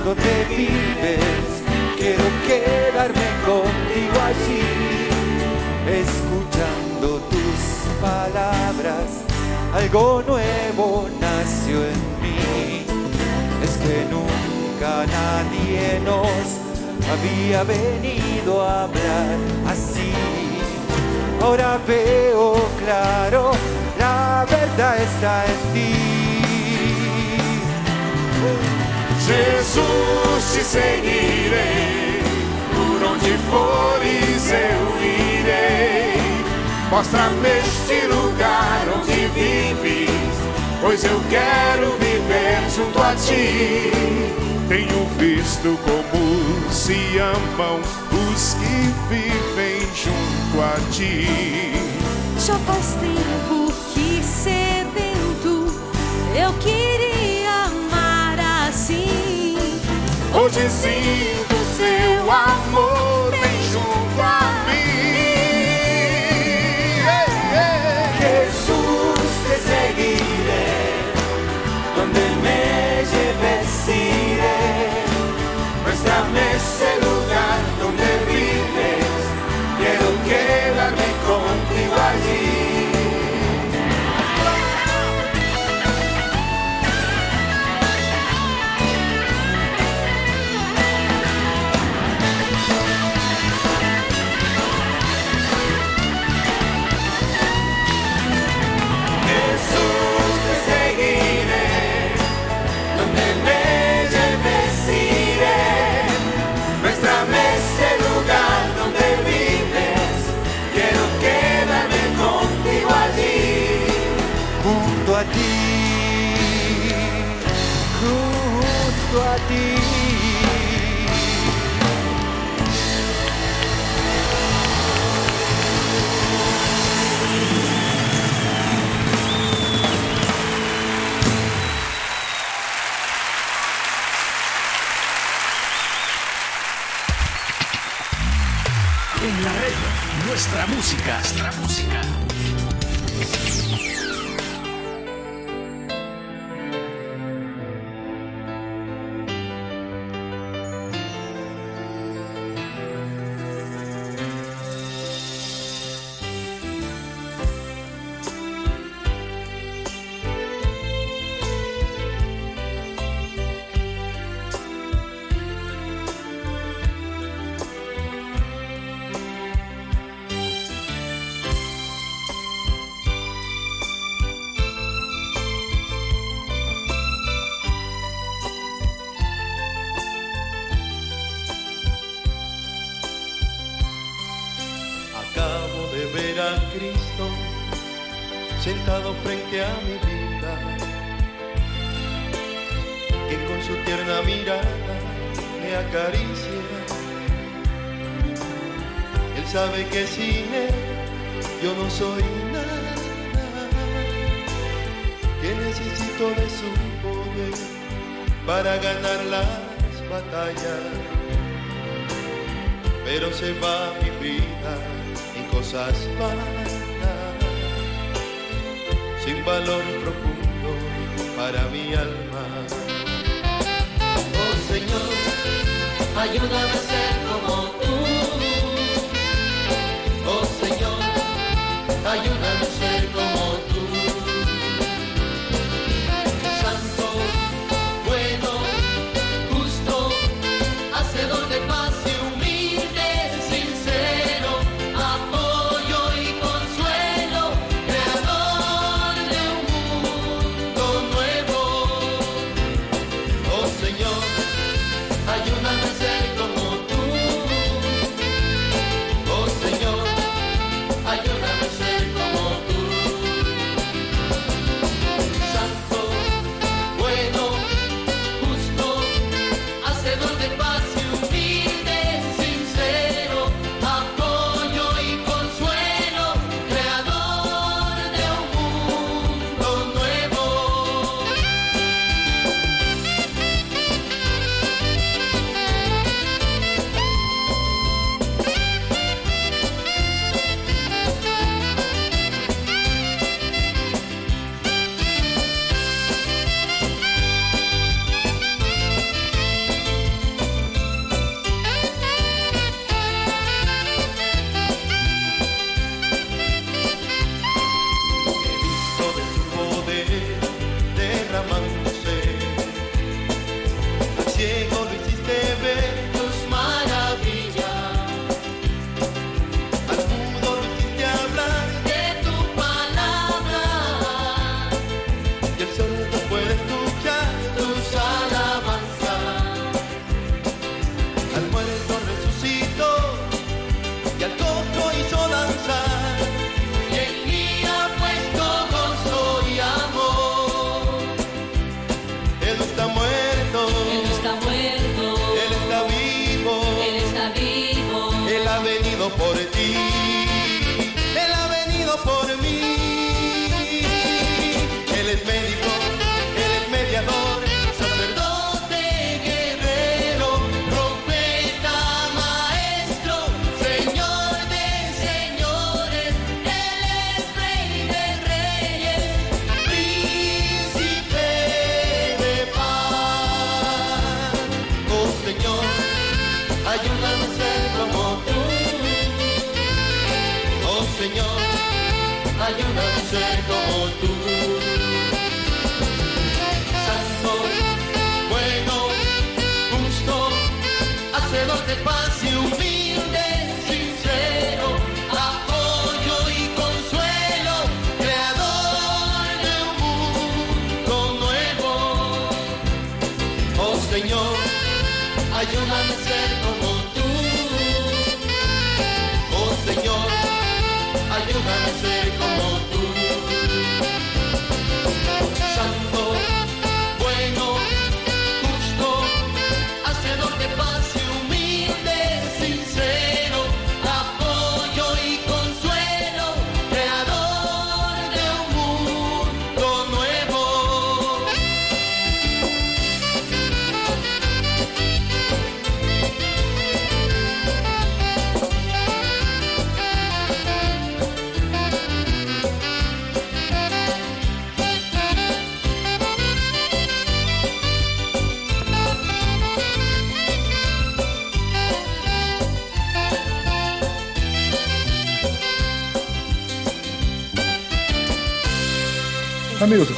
[SPEAKER 4] donde vives, quiero quedarme contigo allí, escuchando tus palabras. Algo nuevo nació en mí, es que nunca nadie nos había venido a hablar así. Ahora veo claro, la verdad está en ti.
[SPEAKER 10] Jesus te seguirei, por onde fores eu irei. Mostra-me esse lugar onde vives, pois eu quero viver junto a ti. Tenho visto como se amam os que vivem junto a ti.
[SPEAKER 9] Já faz
[SPEAKER 10] Hoje sinto seu amor a
[SPEAKER 4] ti.
[SPEAKER 6] En la red, nuestra música. Nuestra música.
[SPEAKER 11] Frente a mi vida, que con su tierna mirada me acaricia. Él sabe que sin Él yo no soy nada, que necesito de su poder para ganar las batallas pero se va mi vida en cosas vanas, sin valor profundo para mi alma.
[SPEAKER 12] Oh Señor, ayúdame a ser como tú. Oh Señor, ayúdame a ser como tú.
[SPEAKER 11] Por mí. Ser como tú. Santo, bueno, justo, hacedor de paz y humilde, sincero, apoyo y consuelo, creador de un mundo nuevo. Oh Señor, ayúdame a ser como tú. Oh Señor, ayúdame a ser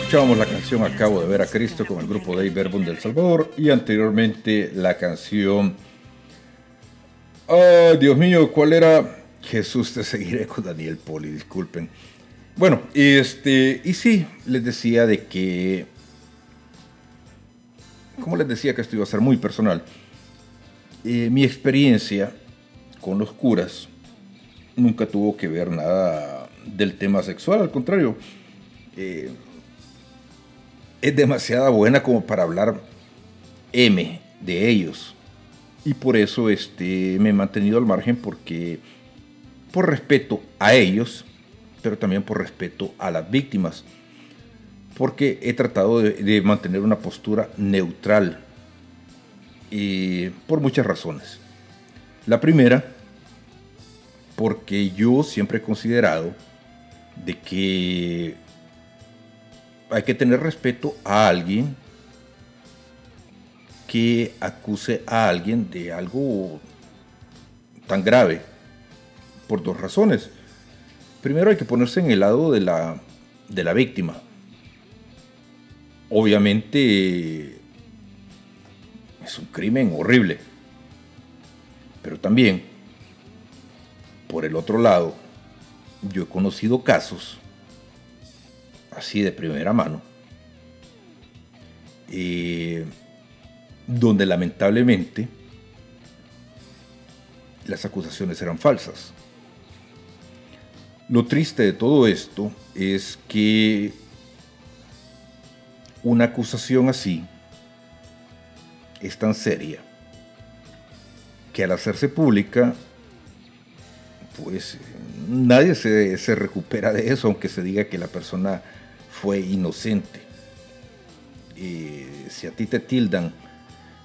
[SPEAKER 3] escuchábamos la canción Acabo de ver a Cristo con el grupo Dave Verbum del Salvador y anteriormente la canción Ay, Dios mío, ¿cuál era? Jesús te seguiré con Daniel Poli, disculpen. Bueno, este, y sí, les decía de que, como les decía que esto iba a ser muy personal, eh, mi experiencia con los curas nunca tuvo que ver nada del tema sexual, al contrario, eh, es demasiada buena como para hablar M de ellos. Y por eso este, me he mantenido al margen porque por respeto a ellos, pero también por respeto a las víctimas. Porque he tratado de, de mantener una postura neutral. Y por muchas razones. La primera, porque yo siempre he considerado de que hay que tener respeto a alguien que acuse a alguien de algo tan grave por dos razones. Primero hay que ponerse en el lado de la, de la víctima. Obviamente es un crimen horrible. Pero también, por el otro lado, yo he conocido casos así de primera mano, eh, donde lamentablemente las acusaciones eran falsas. Lo triste de todo esto es que una acusación así es tan seria que al hacerse pública, pues nadie se, se recupera de eso, aunque se diga que la persona fue inocente. Si a ti te tildan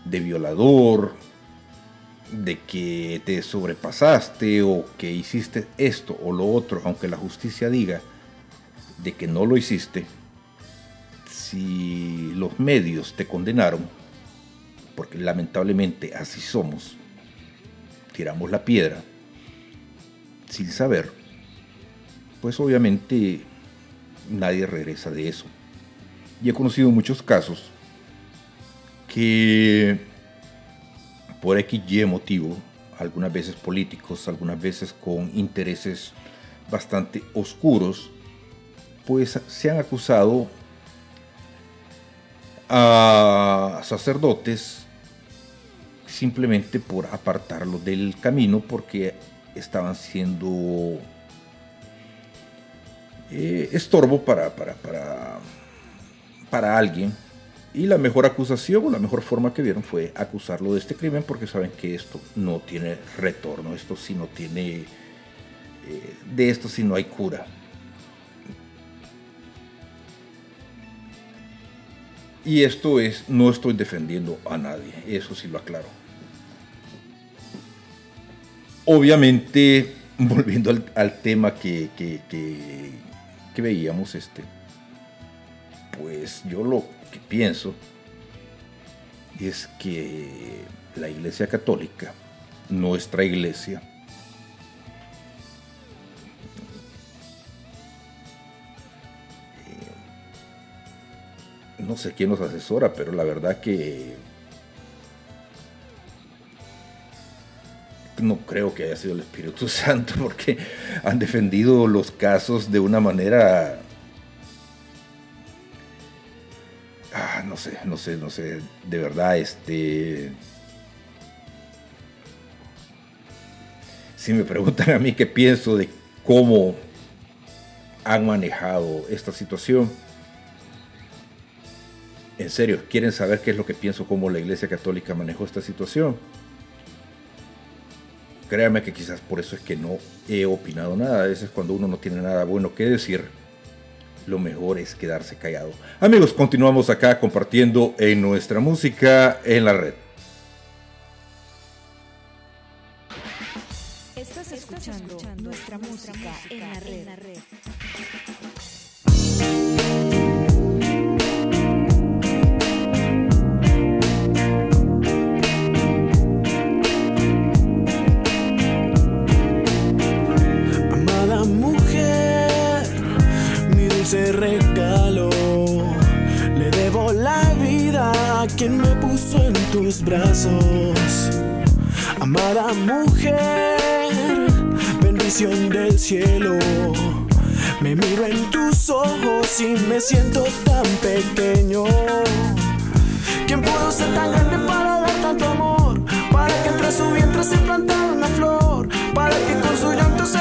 [SPEAKER 3] de violador, de que te sobrepasaste o que hiciste esto o lo otro, aunque la justicia diga de que no lo hiciste, si los medios te condenaron, porque lamentablemente así somos, tiramos la piedra sin saber, pues obviamente nadie regresa de eso. Y he conocido muchos casos que por X y motivo, algunas veces políticos, algunas veces con intereses bastante oscuros, pues se han acusado a sacerdotes simplemente por apartarlos del camino porque estaban siendo eh, estorbo para, para, para, para alguien Y la mejor acusación o la mejor forma que vieron fue acusarlo de este crimen porque saben que esto no tiene retorno, esto sí no tiene, eh, de esto sí no hay cura. Y esto es, no estoy defendiendo a nadie, eso sí lo aclaro. Obviamente, volviendo al, tema que, que, veíamos, este, pues yo lo que pienso es que la Iglesia Católica, nuestra iglesia, no sé quién nos asesora, pero la verdad que no creo que haya sido el Espíritu Santo porque han defendido los casos de una manera... Ah, no sé, no sé, no sé, de verdad, este... Si me preguntan a mí qué pienso de cómo han manejado esta situación, en serio, quieren saber qué es lo que pienso, cómo la Iglesia Católica manejó esta situación. Créanme que quizás por eso es que no he opinado nada. A veces cuando uno no tiene nada bueno que decir, lo mejor es quedarse callado. Amigos, continuamos acá compartiendo en nuestra música en la red.
[SPEAKER 2] Estás escuchando nuestra música en la red.
[SPEAKER 13] A quien me puso en tus brazos. Amada mujer, bendición del cielo. Me miro en tus ojos y me siento tan pequeño. ¿Quién pudo ser tan grande para dar tanto amor? Para que entre su vientre se plantara una flor. Para que con su llanto se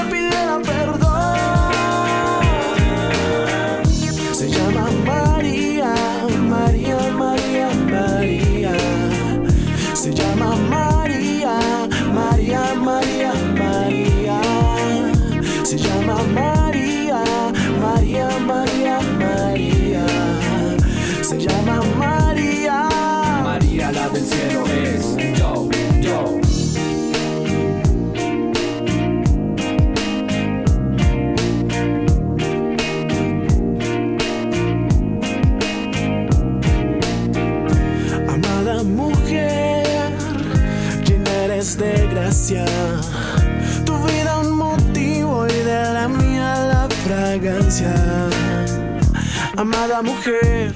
[SPEAKER 13] Amada mujer,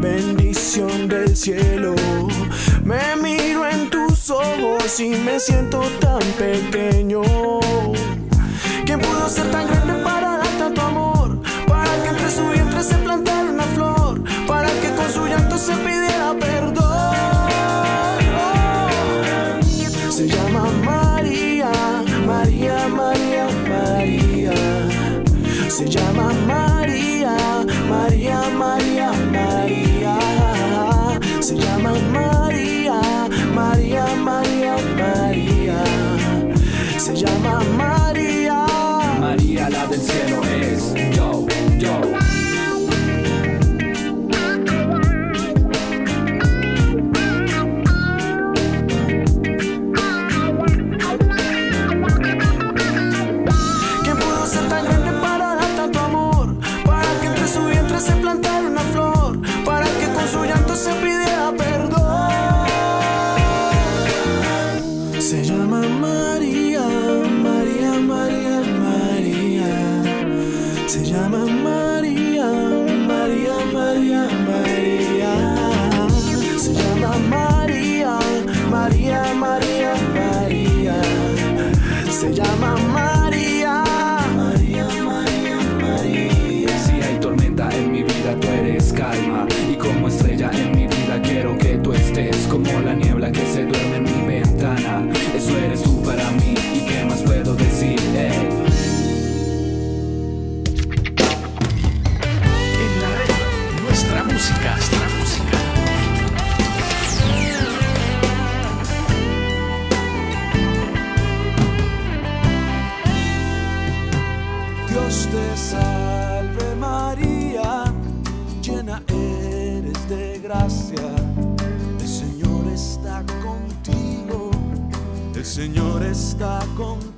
[SPEAKER 13] bendición del cielo. Me miro en tus ojos y me siento tan pequeño. ¿Quién pudo ser tan grande para dar tanto amor? Para que entre su vientre se plantara una flor. Para que con su llanto se pidiera perdón. Se llama María, María, María, María. Se llama Se
[SPEAKER 7] Señor está contigo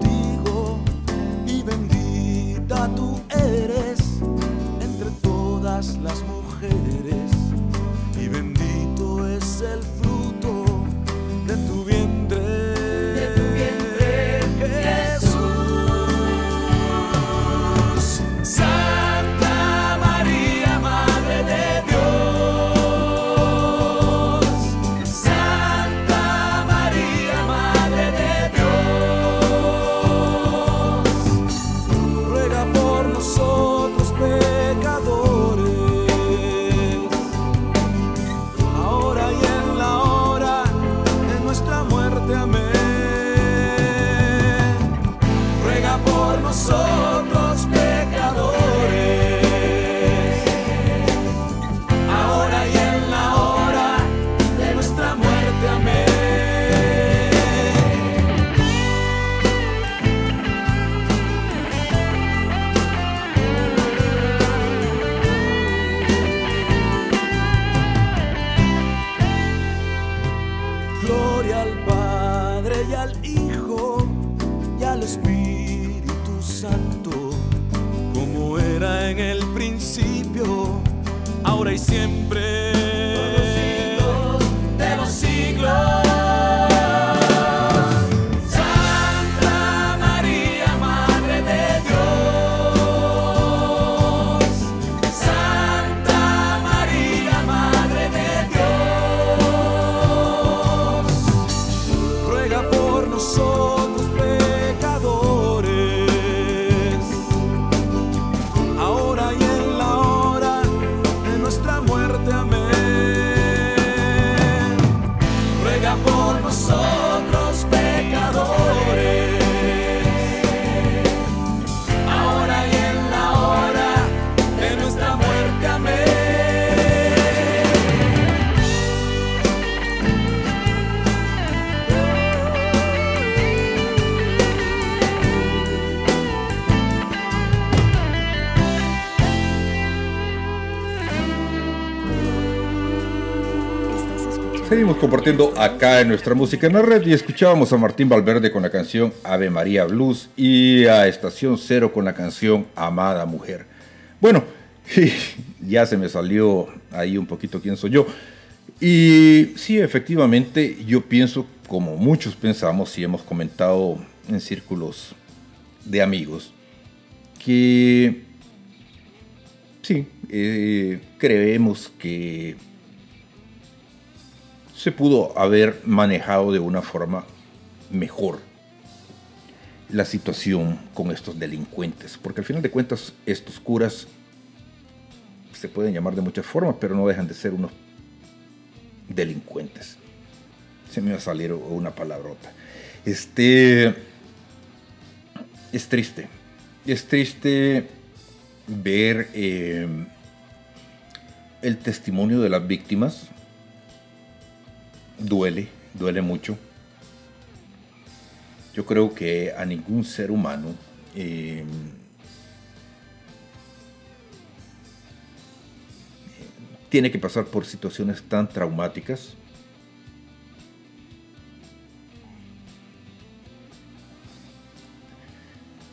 [SPEAKER 3] compartiendo acá en nuestra música en la red y escuchábamos a Martín Valverde con la canción Ave María Blues y a Estación Cero con la canción Amada Mujer. Bueno, ya se me salió ahí un poquito quién soy yo. Y sí, efectivamente, yo pienso como muchos pensamos y hemos comentado en círculos de amigos, que sí, eh, creemos que se pudo haber manejado de una forma mejor la situación con estos delincuentes, porque al final de cuentas estos curas se pueden llamar de muchas formas, pero no dejan de ser unos delincuentes. Se me va a salir una palabrota. Este es triste, es triste ver eh, el testimonio de las víctimas duele, duele mucho. Yo creo que a ningún ser humano eh, tiene que pasar por situaciones tan traumáticas.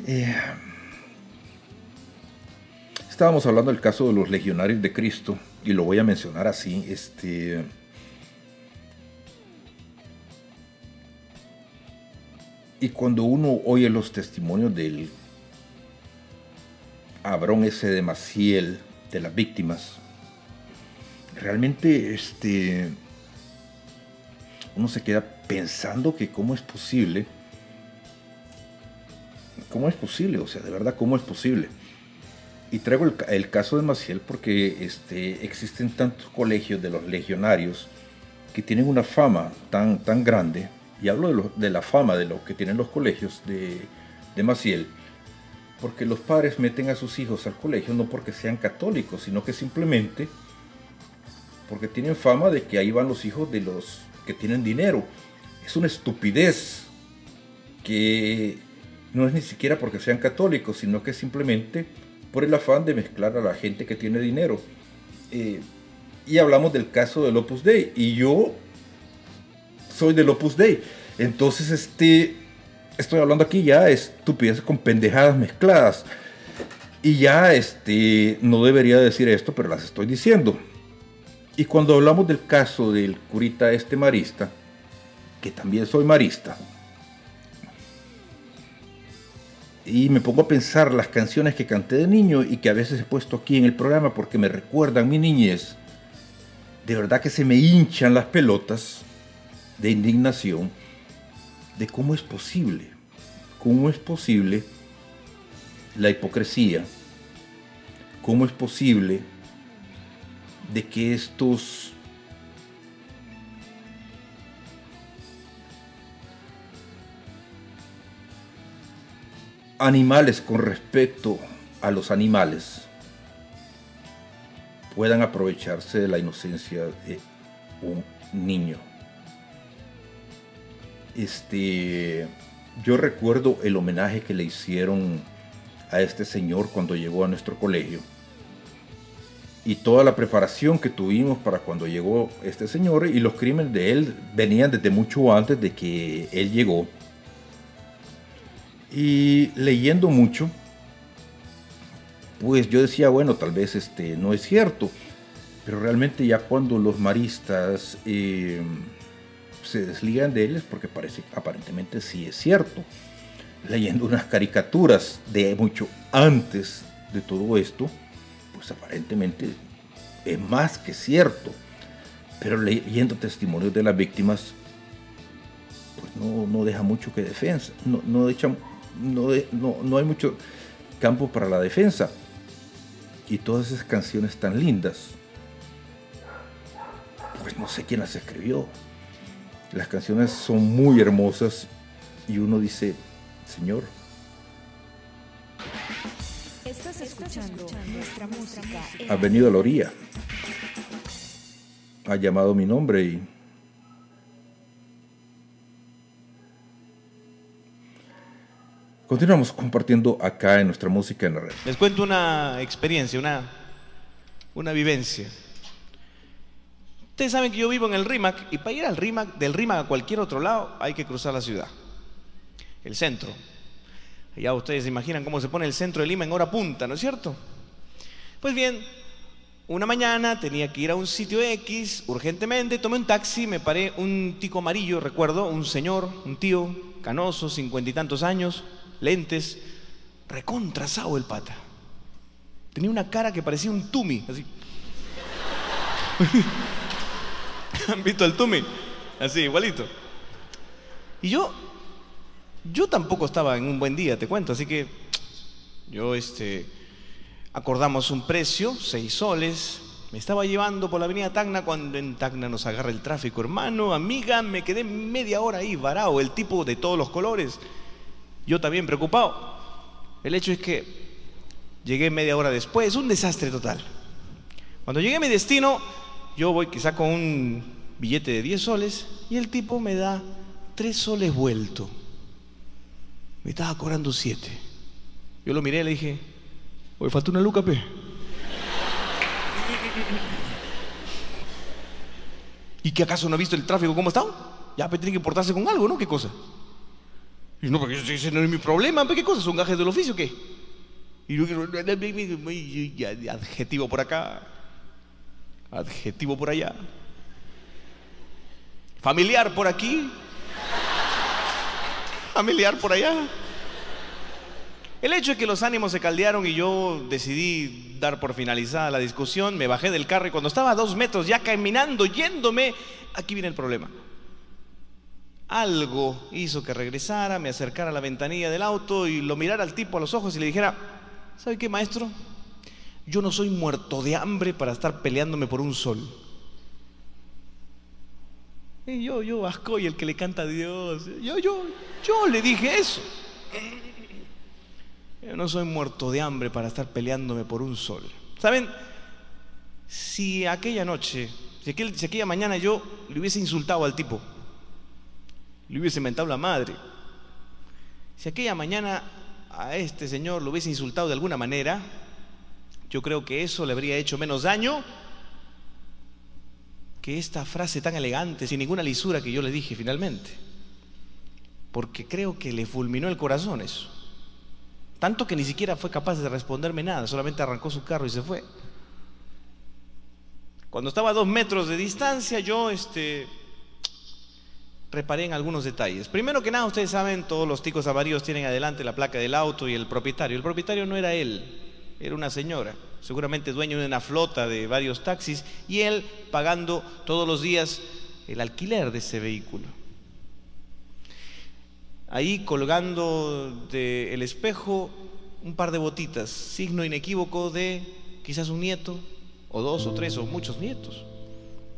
[SPEAKER 3] Eh, estábamos hablando del caso de los legionarios de Cristo y lo voy a mencionar así. Este, Y cuando uno oye los testimonios del Abrón ese de Maciel, de las víctimas, realmente este, uno se queda pensando que cómo es posible, cómo es posible, o sea, de verdad, cómo es posible. Y traigo el, caso de Maciel porque este, existen tantos colegios de los legionarios que tienen una fama tan, tan grande y hablo de, lo, de, la fama de lo que tienen los colegios de, de, Maciel, porque los padres meten a sus hijos al colegio no porque sean católicos, sino que simplemente porque tienen fama de que ahí van los hijos de los que tienen dinero. Es una estupidez que no es ni siquiera porque sean católicos, sino que simplemente por el afán de mezclar a la gente que tiene dinero. Eh, y hablamos del caso del Opus Dei, y yo soy del Opus Dei. Entonces, este, estoy hablando aquí ya de estupideces con pendejadas mezcladas. Y ya, este, no debería decir esto, pero las estoy diciendo. Y cuando hablamos del caso del curita este marista, que también soy marista, y me pongo a pensar las canciones que canté de niño y que a veces he puesto aquí en el programa porque me recuerdan mi niñez, de verdad que se me hinchan las pelotas de indignación de cómo es posible, cómo es posible la hipocresía, cómo es posible de que estos animales con respecto a los animales puedan aprovecharse de la inocencia de un niño. Este, yo recuerdo el homenaje que le hicieron a este señor cuando llegó a nuestro colegio y toda la preparación que tuvimos para cuando llegó este señor y los crímenes de él venían desde mucho antes de que él llegó. Y leyendo mucho, pues yo decía, bueno, tal vez este no es cierto, pero realmente ya cuando los maristas eh, se desligan de él porque parece, aparentemente sí es cierto. Leyendo unas caricaturas de mucho antes de todo esto, pues aparentemente es más que cierto. Pero leyendo testimonios de las víctimas, pues no, deja mucho que defensa, no, no, no, no hay mucho campo para la defensa. Y todas esas canciones tan lindas, pues no sé quién las escribió. Las canciones son muy hermosas y uno dice, Señor.
[SPEAKER 2] Estás escuchando nuestra música.
[SPEAKER 3] Ha venido a la orilla. Ha llamado mi nombre y Continuamos compartiendo acá en nuestra música en la red.
[SPEAKER 5] Les cuento una experiencia, una, una vivencia. Ustedes saben que yo vivo en el RIMAC y para ir al RIMAC, del RIMAC a cualquier otro lado hay que cruzar la ciudad, el centro. Ya ustedes se imaginan cómo se pone el centro de Lima en hora punta, ¿no es cierto? Pues bien, una mañana tenía que ir a un sitio X urgentemente, tomé un taxi, me paré un tico amarillo, recuerdo, un señor, un tío, canoso, cincuenta y tantos años, lentes, recontrasado el pata. Tenía una cara que parecía un tumi, así. ¿Han visto el Tumi? Así, igualito. Y yo, yo tampoco estaba en un buen día, te cuento, así que yo, este, acordamos un precio, seis soles. Me estaba llevando por la avenida Tacna cuando en Tacna nos agarra el tráfico, hermano, amiga, me quedé media hora ahí varado, el tipo de todos los colores. Yo también preocupado. El hecho es que llegué media hora después, un desastre total. Cuando llegué a mi destino, yo voy quizá con un billete de 10 soles y el tipo me da 3 soles vuelto. Me estaba cobrando 7. Yo lo miré y le dije, hoy falta una luca, pe. ¿Y que acaso no ha visto el tráfico cómo está? Ya, pe, tiene que portarse con algo, ¿no? ¿Qué cosa? Y no, porque ese no es mi problema, ¿qué cosa? ¿Son gajes del oficio qué? Y yo, adjetivo por acá, adjetivo por allá. Familiar por aquí. Familiar por allá. El hecho es que los ánimos se caldearon y yo decidí dar por finalizada la discusión. Me bajé del carro y cuando estaba a dos metros ya caminando, yéndome, aquí viene el problema. Algo hizo que regresara, me acercara a la ventanilla del auto y lo mirara al tipo a los ojos y le dijera, ¿sabe qué, maestro? Yo no soy muerto de hambre para estar peleándome por un sol. Yo, yo, y el que le canta a Dios. Yo, yo, yo le dije eso. Yo no soy muerto de hambre para estar peleándome por un sol. ¿Saben? Si aquella noche, si, si aquella mañana yo le hubiese insultado al tipo, le hubiese mentado la madre, si aquella mañana a este señor lo hubiese insultado de alguna manera, yo creo que eso le habría hecho menos daño que esta frase tan elegante, sin ninguna lisura que yo le dije finalmente. porque creo que le fulminó el corazón eso. Tanto que ni siquiera fue capaz de responderme nada, solamente arrancó su carro y se fue. Cuando estaba a dos metros de distancia, yo este, reparé en algunos detalles. Primero que nada, ustedes saben, todos los ticos avaríos tienen adelante la placa del auto y el propietario. El propietario no era él, era una señora, seguramente dueño de una flota de varios taxis, y él pagando todos los días el alquiler de ese vehículo. Ahí colgando del espejo un par de botitas, signo inequívoco de quizás un nieto, o dos, o tres, o muchos nietos.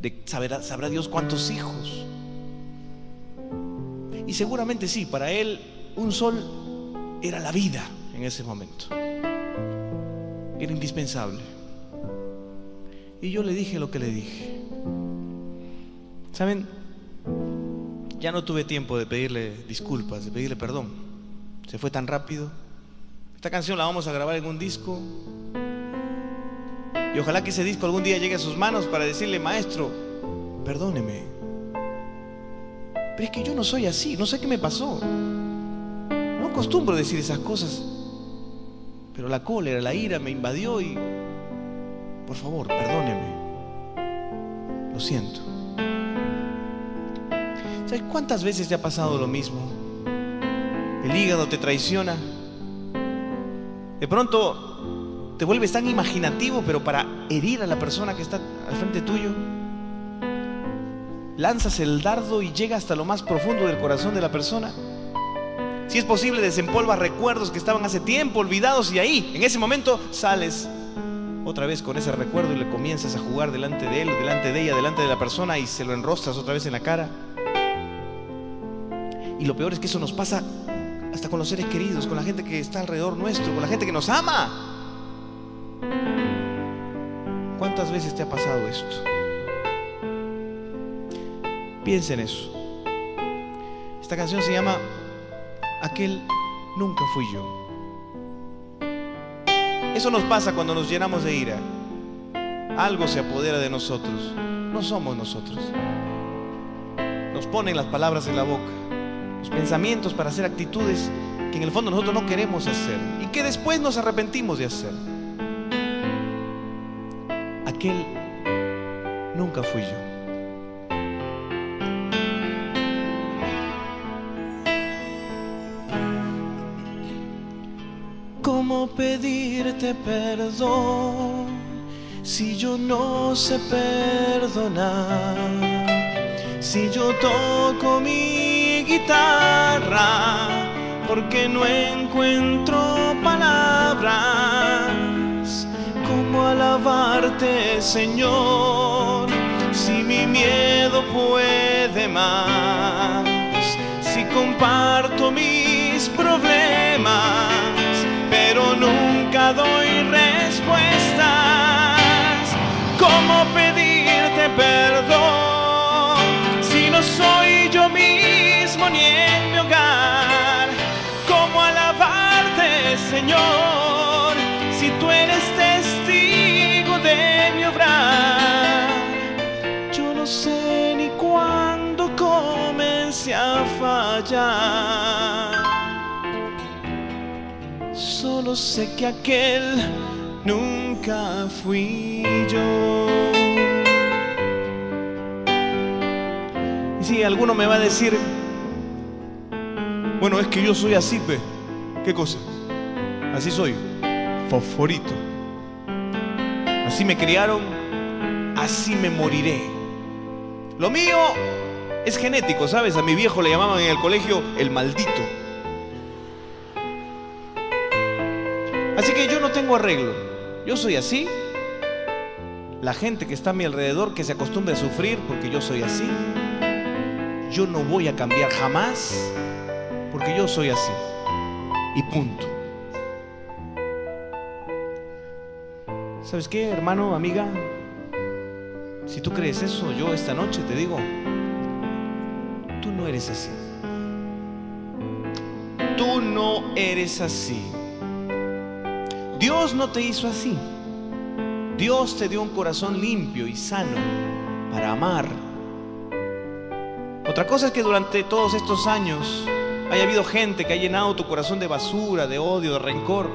[SPEAKER 5] De, sabrá, sabrá Dios cuántos hijos. Y seguramente sí, para él un sol era la vida en ese momento. Era indispensable. Y yo le dije lo que le dije. ¿Saben? Ya no tuve tiempo de pedirle disculpas, de pedirle perdón. Se fue tan rápido. Esta canción la vamos a grabar en un disco. Y ojalá que ese disco algún día llegue a sus manos para decirle, maestro, perdóneme. Pero es que yo no soy así, no sé qué me pasó. No acostumbro decir esas cosas. Pero la cólera, la ira me invadió y... Por favor, perdóneme. Lo siento. ¿Sabes cuántas veces te ha pasado lo mismo? El hígado te traiciona. De pronto te vuelves tan imaginativo, pero para herir a la persona que está al frente tuyo lanzas el dardo y llega hasta lo más profundo del corazón de la persona. Si es posible, desempolva recuerdos que estaban hace tiempo olvidados y ahí, en ese momento, sales otra vez con ese recuerdo y le comienzas a jugar delante de él delante de ella, delante de la persona y se lo enrostras otra vez en la cara. Y lo peor es que eso nos pasa hasta con los seres queridos, con la gente que está alrededor nuestro, con la gente que nos ama. ¿Cuántas veces te ha pasado esto? Piensa en eso. Esta canción se llama Aquel nunca fui yo. Eso nos pasa cuando nos llenamos de ira. Algo se apodera de nosotros. No somos nosotros. Nos ponen las palabras en la boca, los pensamientos para hacer actitudes que en el fondo nosotros no queremos hacer y que después nos arrepentimos de hacer. Aquel nunca fui yo. ¿Cómo pedirte perdón si yo no sé perdonar? Si yo toco mi guitarra porque no encuentro palabras. ¿Cómo alabarte, Señor, si mi miedo puede más? Si comparto mis problemas doy respuestas. Solo sé que aquel nunca fui yo. Y si alguno me va a decir, bueno, es que yo soy así, pe. ¿Qué cosa? Así soy, fosforito. Así me criaron, así me moriré. Lo mío es genético, ¿sabes? A mi viejo le llamaban en el colegio el maldito. Así que yo no tengo arreglo. Yo soy así. La gente que está a mi alrededor que se acostumbre a sufrir porque yo soy así. Yo no voy a cambiar jamás porque yo soy así. Y punto. ¿Sabes qué, hermano, amiga? Si tú crees eso, yo esta noche te digo, tú no eres así. Tú no eres así. Dios no te hizo así. Dios te dio un corazón limpio y sano para amar. Otra cosa es que durante todos estos años haya habido gente que ha llenado tu corazón de basura, de odio, de rencor.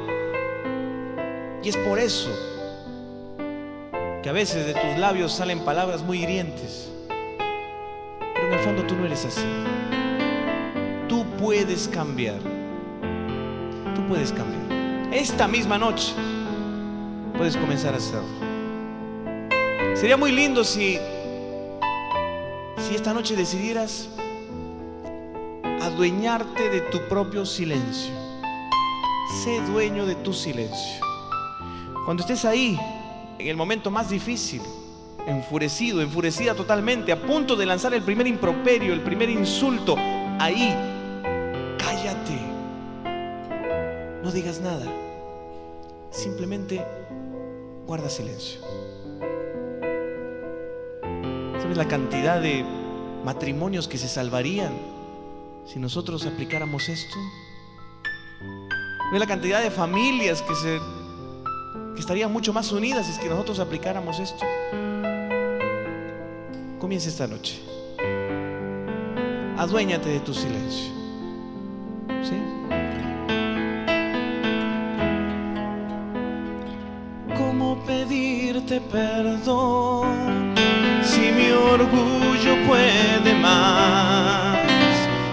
[SPEAKER 5] Y es por eso que a veces de tus labios salen palabras muy hirientes. Pero en el fondo tú no eres así. Tú puedes cambiar. Tú puedes cambiar. Esta misma noche puedes comenzar a hacerlo. Sería muy lindo si si esta noche decidieras adueñarte de tu propio silencio. Sé dueño de tu silencio. Cuando estés ahí, en el momento más difícil, enfurecido, enfurecida totalmente, a punto de lanzar el primer improperio, el primer insulto, ahí, No digas nada. Simplemente guarda silencio. ¿Sabes la cantidad de matrimonios que se salvarían si nosotros aplicáramos esto? ¿Ves la cantidad de familias que se que estarían mucho más unidas si nosotros aplicáramos esto? Comienza esta noche. Aduéñate de tu silencio.
[SPEAKER 12] Pedirte perdón si mi orgullo puede más?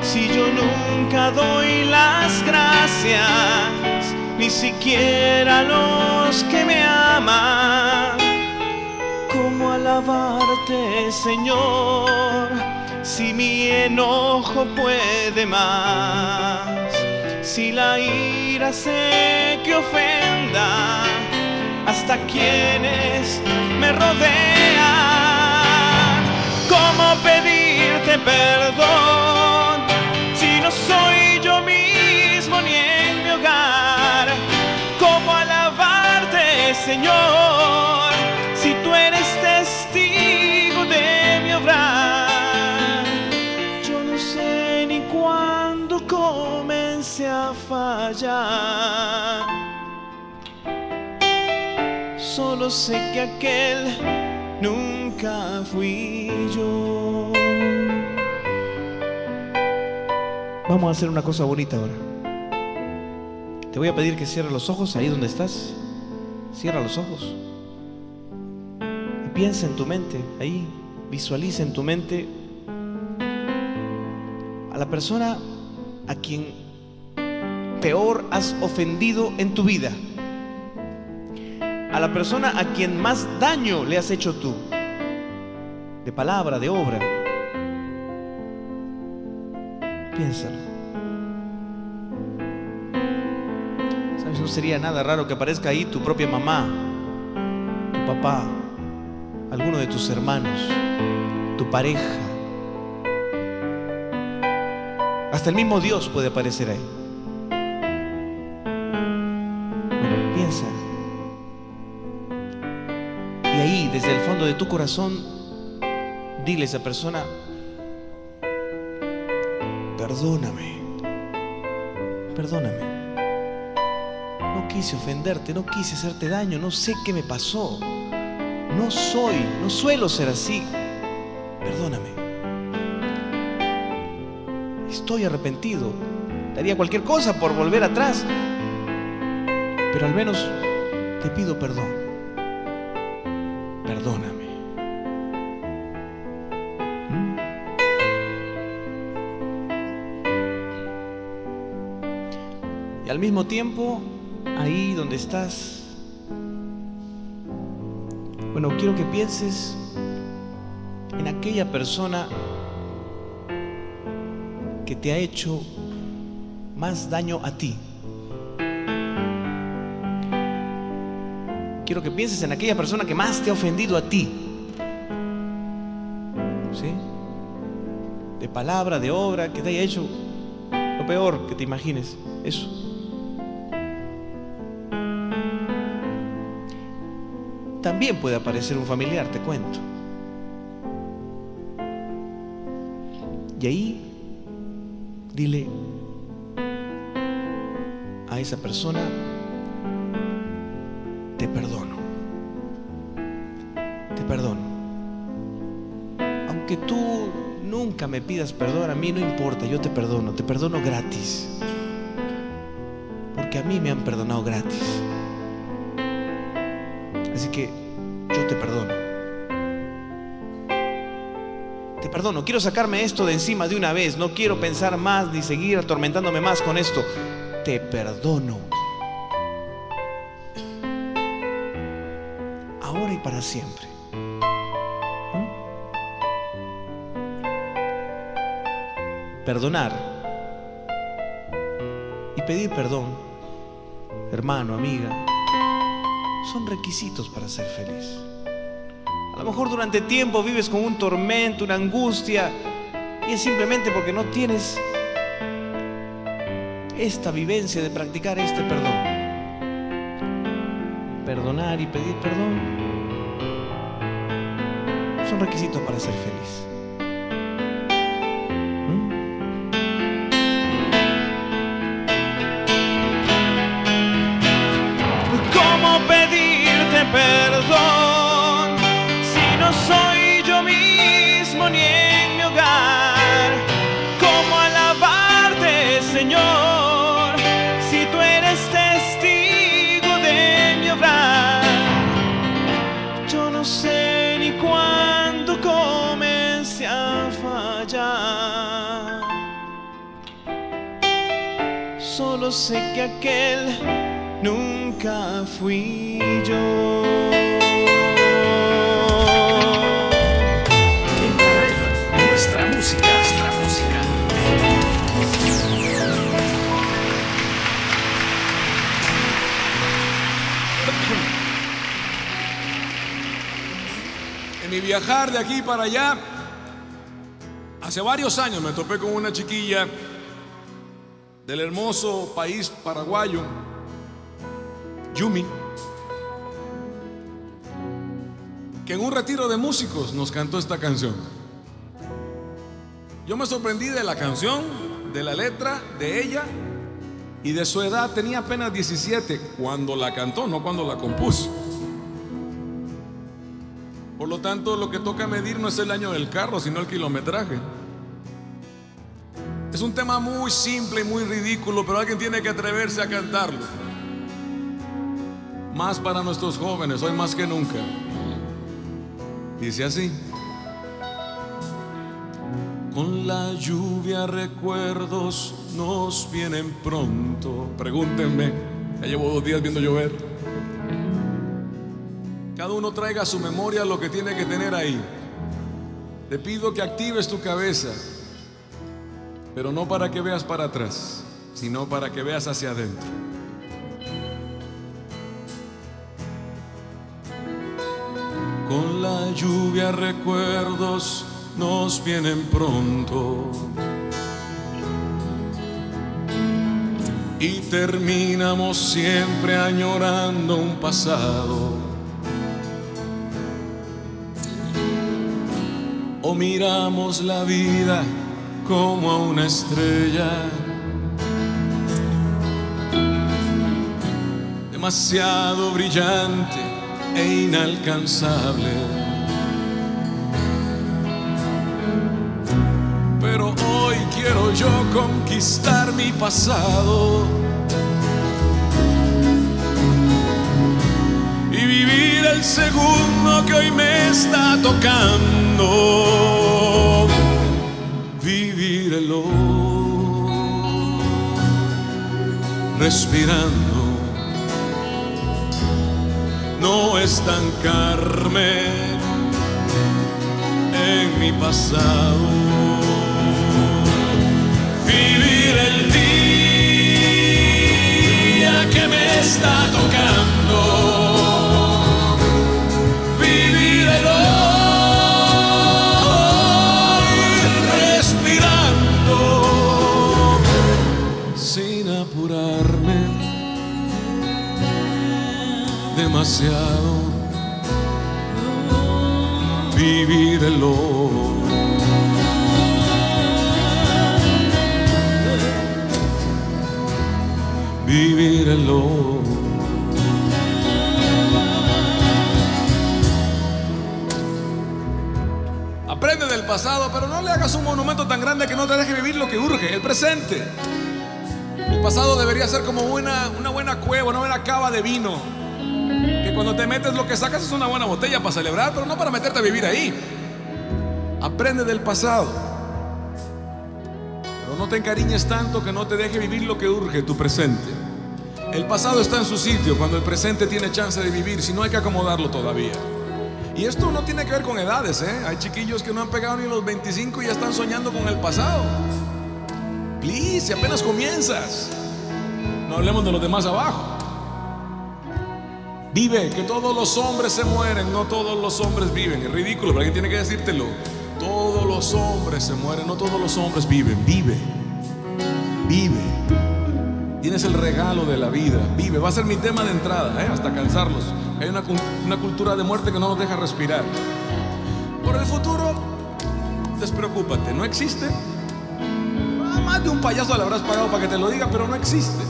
[SPEAKER 12] Si yo nunca doy las gracias, ni siquiera a los que me aman. ¿Cómo alabarte, Señor, si mi enojo puede más? Si la ira sé que ofenda hasta quienes me rodean. ¿Cómo pedirte perdón si no soy yo mismo ni en mi hogar? ¿Cómo alabarte, Señor, si tú eres testigo de mi obrar? Yo no sé ni cuándo comencé a fallar. Solo sé que aquel nunca fui yo.
[SPEAKER 5] Vamos a hacer una cosa bonita ahora. Te voy a pedir que cierres los ojos ahí donde estás. Cierra los ojos. Y piensa en tu mente, ahí. Visualiza en tu mente a la persona a quien peor has ofendido en tu vida. A la persona a quien más daño le has hecho tú. De palabra, de obra. Piénsalo. ¿Sabes? No sería nada raro que aparezca ahí tu propia mamá, tu papá, alguno de tus hermanos, tu pareja. Hasta el mismo Dios puede aparecer ahí. De tu corazón, dile a esa persona, perdóname, perdóname. No quise ofenderte, no quise hacerte daño, no sé qué me pasó. No soy, no suelo ser así. Perdóname. Estoy arrepentido. Daría cualquier cosa por volver atrás. Pero al menos te pido perdón. Al mismo tiempo, ahí donde estás, bueno, quiero que pienses en aquella persona que te ha hecho más daño a ti. Quiero que pienses en aquella persona que más te ha ofendido a ti. ¿Sí? De palabra, de obra, que te haya hecho lo peor que te imagines. Eso. También puede aparecer un familiar, te cuento. Y ahí dile a esa persona, te perdono. Te perdono. Aunque tú nunca me pidas perdón, a mí no importa, yo te perdono, te perdono gratis. Porque a mí me han perdonado gratis. Perdono, quiero sacarme esto de encima de una vez, no quiero pensar más ni seguir atormentándome más con esto. Te perdono. Ahora y para siempre. Perdonar y pedir perdón, hermano, amiga, son requisitos para ser feliz. Lo mejor durante tiempo vives con un tormento, una angustia, y es simplemente porque no tienes esta vivencia de practicar este perdón. Perdonar y pedir perdón son requisitos para ser feliz. ¿Cómo pedirte perdón no soy yo mismo ni en mi hogar? ¿Cómo alabarte, Señor, si tú eres testigo de mi obrar? Yo no sé ni cuándo comencé a fallar. Solo sé que aquel nunca fui yo.
[SPEAKER 7] Viajar de aquí para allá, hace varios años me topé con una chiquilla del hermoso país paraguayo, Yumi, que en un retiro de músicos nos cantó esta canción. Yo me sorprendí de la canción, de la letra, de ella y de su edad. Tenía apenas 17 cuando la cantó, no cuando la compuso. Por lo tanto, lo que toca medir no es el año del carro, sino el kilometraje. Es un tema muy simple y muy ridículo, pero alguien tiene que atreverse a cantarlo. Más para nuestros jóvenes, hoy más que nunca. Dice así. Con la lluvia recuerdos nos vienen pronto. Pregúntenme, ya llevo dos días viendo llover. Cada uno traiga a su memoria lo que tiene que tener ahí. Te pido que actives tu cabeza, pero no para que veas para atrás, sino para que veas hacia adentro. Con la lluvia recuerdos nos vienen pronto. Y terminamos siempre añorando un pasado. O miramos la vida como a una estrella. Demasiado brillante e inalcanzable. Pero hoy quiero yo conquistar mi pasado y vivir el segundo que hoy me está tocando. Vivir el hoy, respirando no estancarme en mi pasado. Vivir el día que me está vivir el. Vivir el. Aprende del pasado, pero no le hagas un monumento tan grande que no te deje vivir lo que urge, el presente. El pasado debería ser como una, una buena cueva, una buena cava de vino. Cuando te metes lo que sacas es una buena botella para celebrar, pero no para meterte a vivir ahí. Aprende del pasado. Pero no te encariñes tanto que no te deje vivir lo que urge, tu presente. El pasado está en su sitio cuando el presente tiene chance de vivir, si no hay que acomodarlo todavía. Y esto no tiene que ver con edades, ¿eh? Hay chiquillos que no han pegado ni los 25 y ya están soñando con el pasado. Please, si apenas comienzas. No hablemos de los demás abajo. Vive, que todos los hombres se mueren, no todos los hombres viven. Es ridículo, pero alguien tiene que decírtelo. Todos los hombres se mueren, no todos los hombres viven. Vive, vive. Tienes el regalo de la vida. Vive, va a ser mi tema de entrada, ¿eh? hasta cansarlos. Hay una, una cultura de muerte que no nos deja respirar. Por el futuro, despreocúpate, no existe. Más de un payaso le habrás pagado para que te lo diga, pero no existe.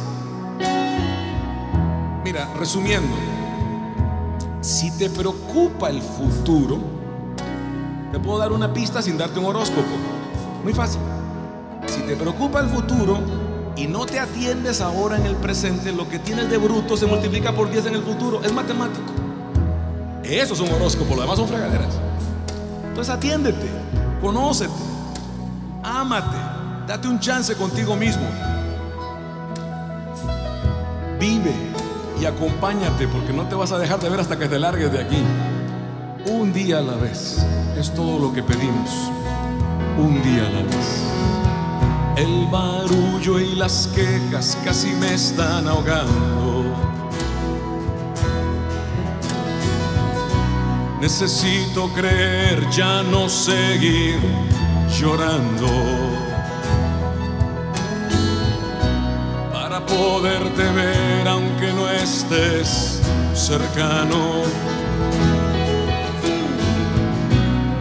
[SPEAKER 7] Mira, resumiendo, si te preocupa el futuro, te puedo dar una pista sin darte un horóscopo. Muy fácil. Si te preocupa el futuro y no te atiendes ahora en el presente, lo que tienes de bruto se multiplica por 10 en el futuro. Es matemático. Eso es un horóscopo, lo demás son fregaderas. Entonces atiéndete, conócete, ámate, date un chance contigo mismo. Vive y acompáñate porque no te vas a dejar de ver hasta que te largues de aquí. Un día a la vez es todo lo que pedimos. Un día a la vez. El barullo y las quejas casi me están ahogando. Necesito creer, ya no seguir llorando. Poderte ver aunque no estés cercano.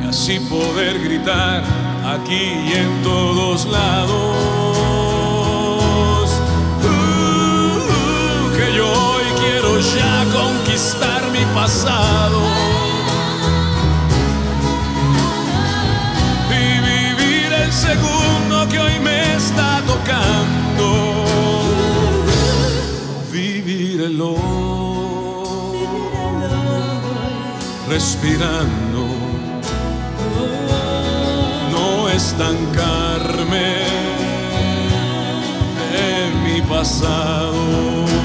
[SPEAKER 7] Y así poder gritar aquí y en todos lados. Que yo hoy quiero ya conquistar mi pasado. Y vivir el segundo que hoy me está tocando. Vivir el hoy. Respirando no estancarme en mi pasado.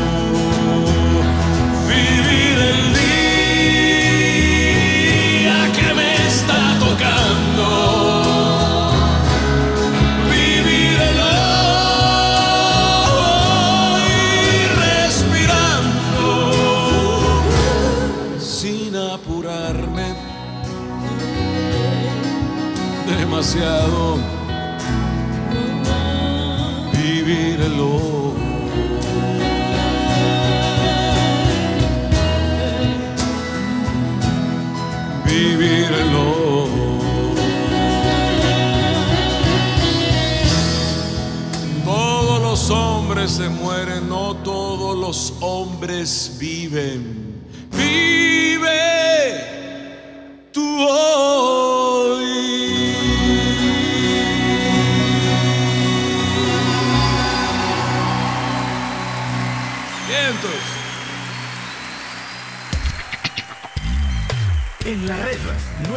[SPEAKER 7] Demasiado vivir. Todos los hombres se mueren, no todos los hombres viven. Vive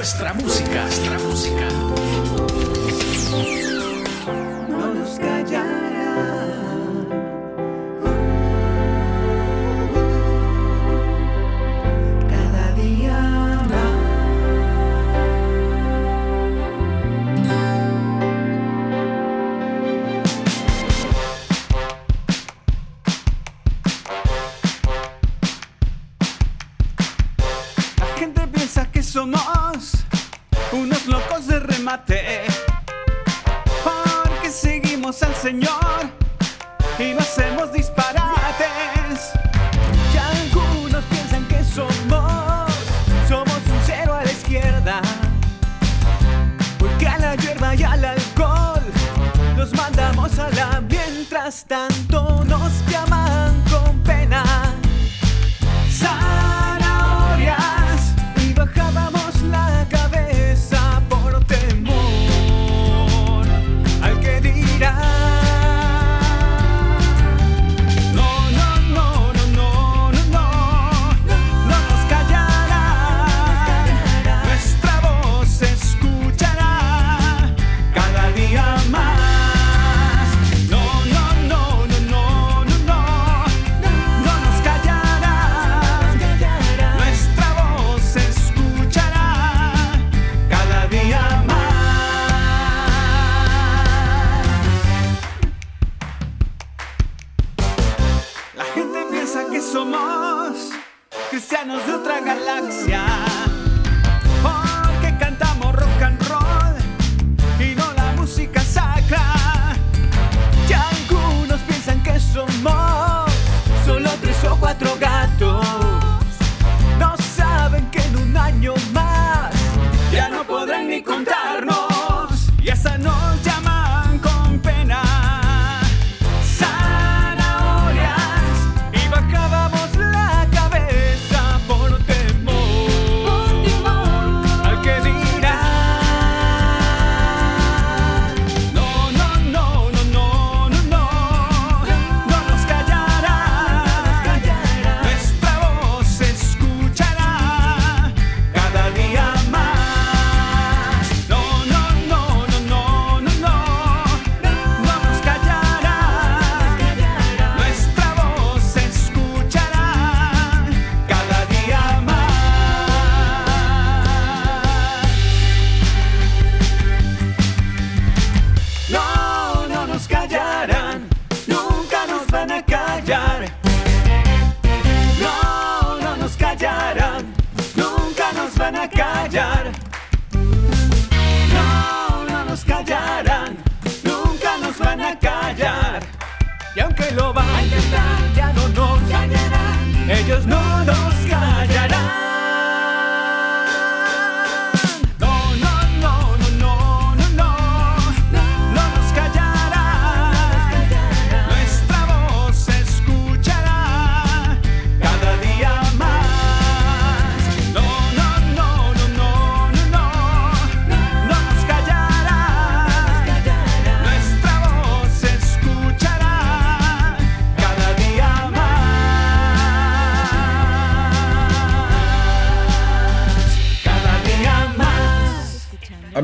[SPEAKER 6] nuestra música, nuestra música.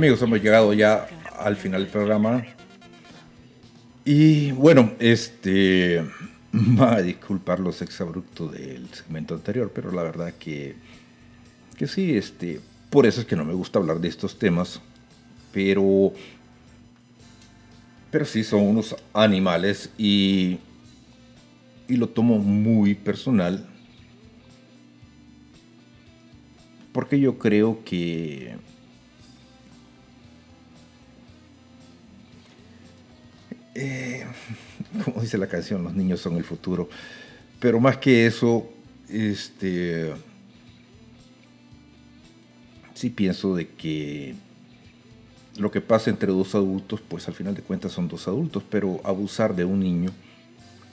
[SPEAKER 3] Hemos llegado ya al final del programa. Y bueno, este. Va a disculpar los exabruptos del segmento anterior, pero la verdad que. Que sí, este. Por eso es que no me gusta hablar de estos temas. Pero. Pero sí, son unos animales y. Y lo tomo muy personal. Porque yo creo que. Eh, como dice la canción, los niños son el futuro. Pero más que eso, este, sí pienso de que lo que pasa entre dos adultos, pues al final de cuentas son dos adultos, pero abusar de un niño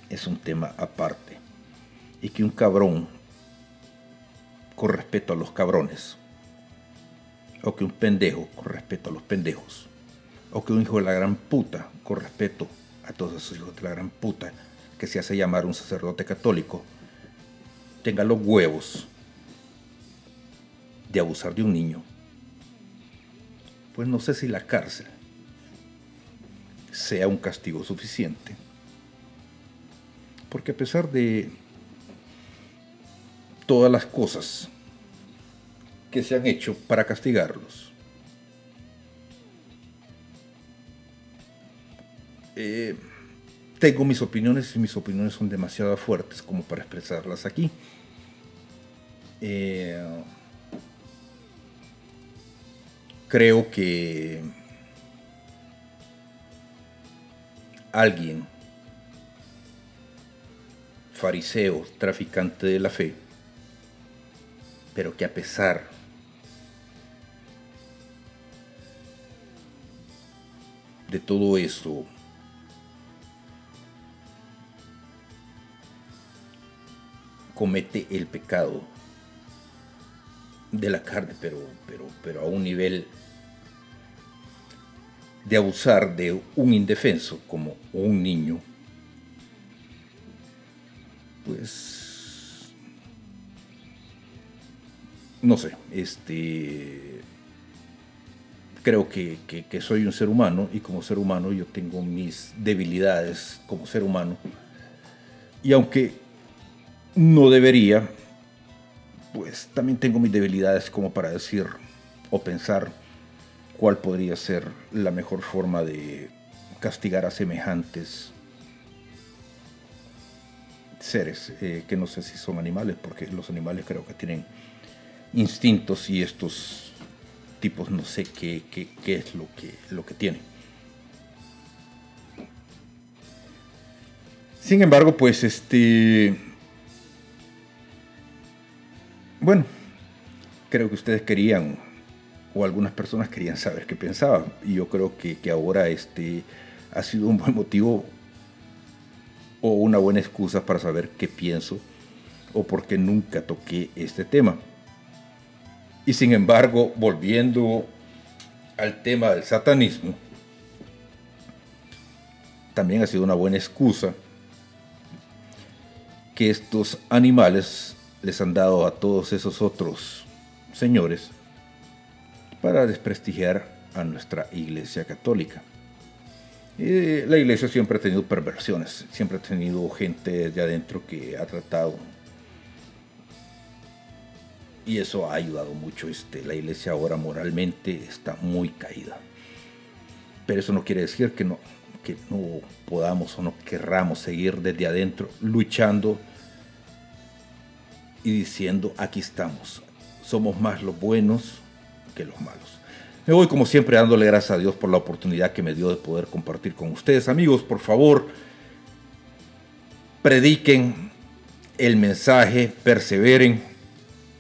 [SPEAKER 3] es un tema aparte. Y que un cabrón, con respeto a los cabrones, o que un pendejo, con respeto a los pendejos, o que un hijo de la gran puta, con respeto a todos esos hijos de la gran puta, que se hace llamar un sacerdote católico, tenga los huevos de abusar de un niño, pues no sé si la cárcel sea un castigo suficiente. Porque a pesar de todas las cosas que se han hecho para castigarlos, eh, tengo mis opiniones y mis opiniones son demasiado fuertes como para expresarlas aquí. Eh, creo que alguien, fariseo, traficante de la fe, pero que a pesar de todo eso, comete el pecado de la carne, pero, pero, pero a un nivel de abusar de un indefenso como un niño, pues no sé, este creo que, que, que soy un ser humano y como ser humano yo tengo mis debilidades como ser humano. Y aunque no debería, pues también tengo mis debilidades como para decir o pensar cuál podría ser la mejor forma de castigar a semejantes seres, eh, que no sé si son animales, porque los animales creo que tienen instintos y estos tipos no sé qué, qué, qué es lo que, lo que tienen. Sin embargo, pues este... Bueno, creo que ustedes querían, o algunas personas querían saber qué pensaba. Y yo creo que, que ahora este ha sido un buen motivo o una buena excusa para saber qué pienso o por qué nunca toqué este tema. Y sin embargo, volviendo al tema del satanismo, también ha sido una buena excusa que estos animales les han dado a todos esos otros señores para desprestigiar a nuestra iglesia católica. la iglesia siempre ha tenido perversiones, siempre ha tenido gente de adentro que ha tratado y eso ha ayudado mucho. Este, la iglesia ahora moralmente está muy caída. Pero eso no quiere decir que no, que no podamos o no querramos seguir desde adentro luchando y diciendo aquí estamos. Somos más los buenos que los malos. Me voy como siempre dándole gracias a Dios por la oportunidad que me dio de poder compartir con ustedes. Amigos, por favor, prediquen el mensaje, perseveren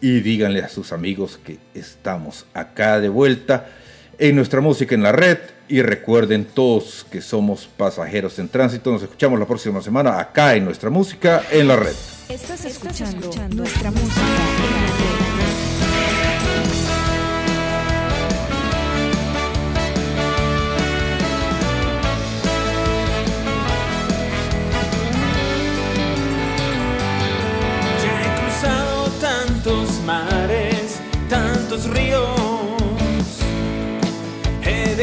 [SPEAKER 3] y díganle a sus amigos que estamos acá de vuelta en nuestra música en la red y recuerden todos que somos pasajeros en tránsito. Nos escuchamos la próxima semana acá en nuestra música en la red.
[SPEAKER 2] Estás escuchando, nuestra música en la red.
[SPEAKER 1] mares,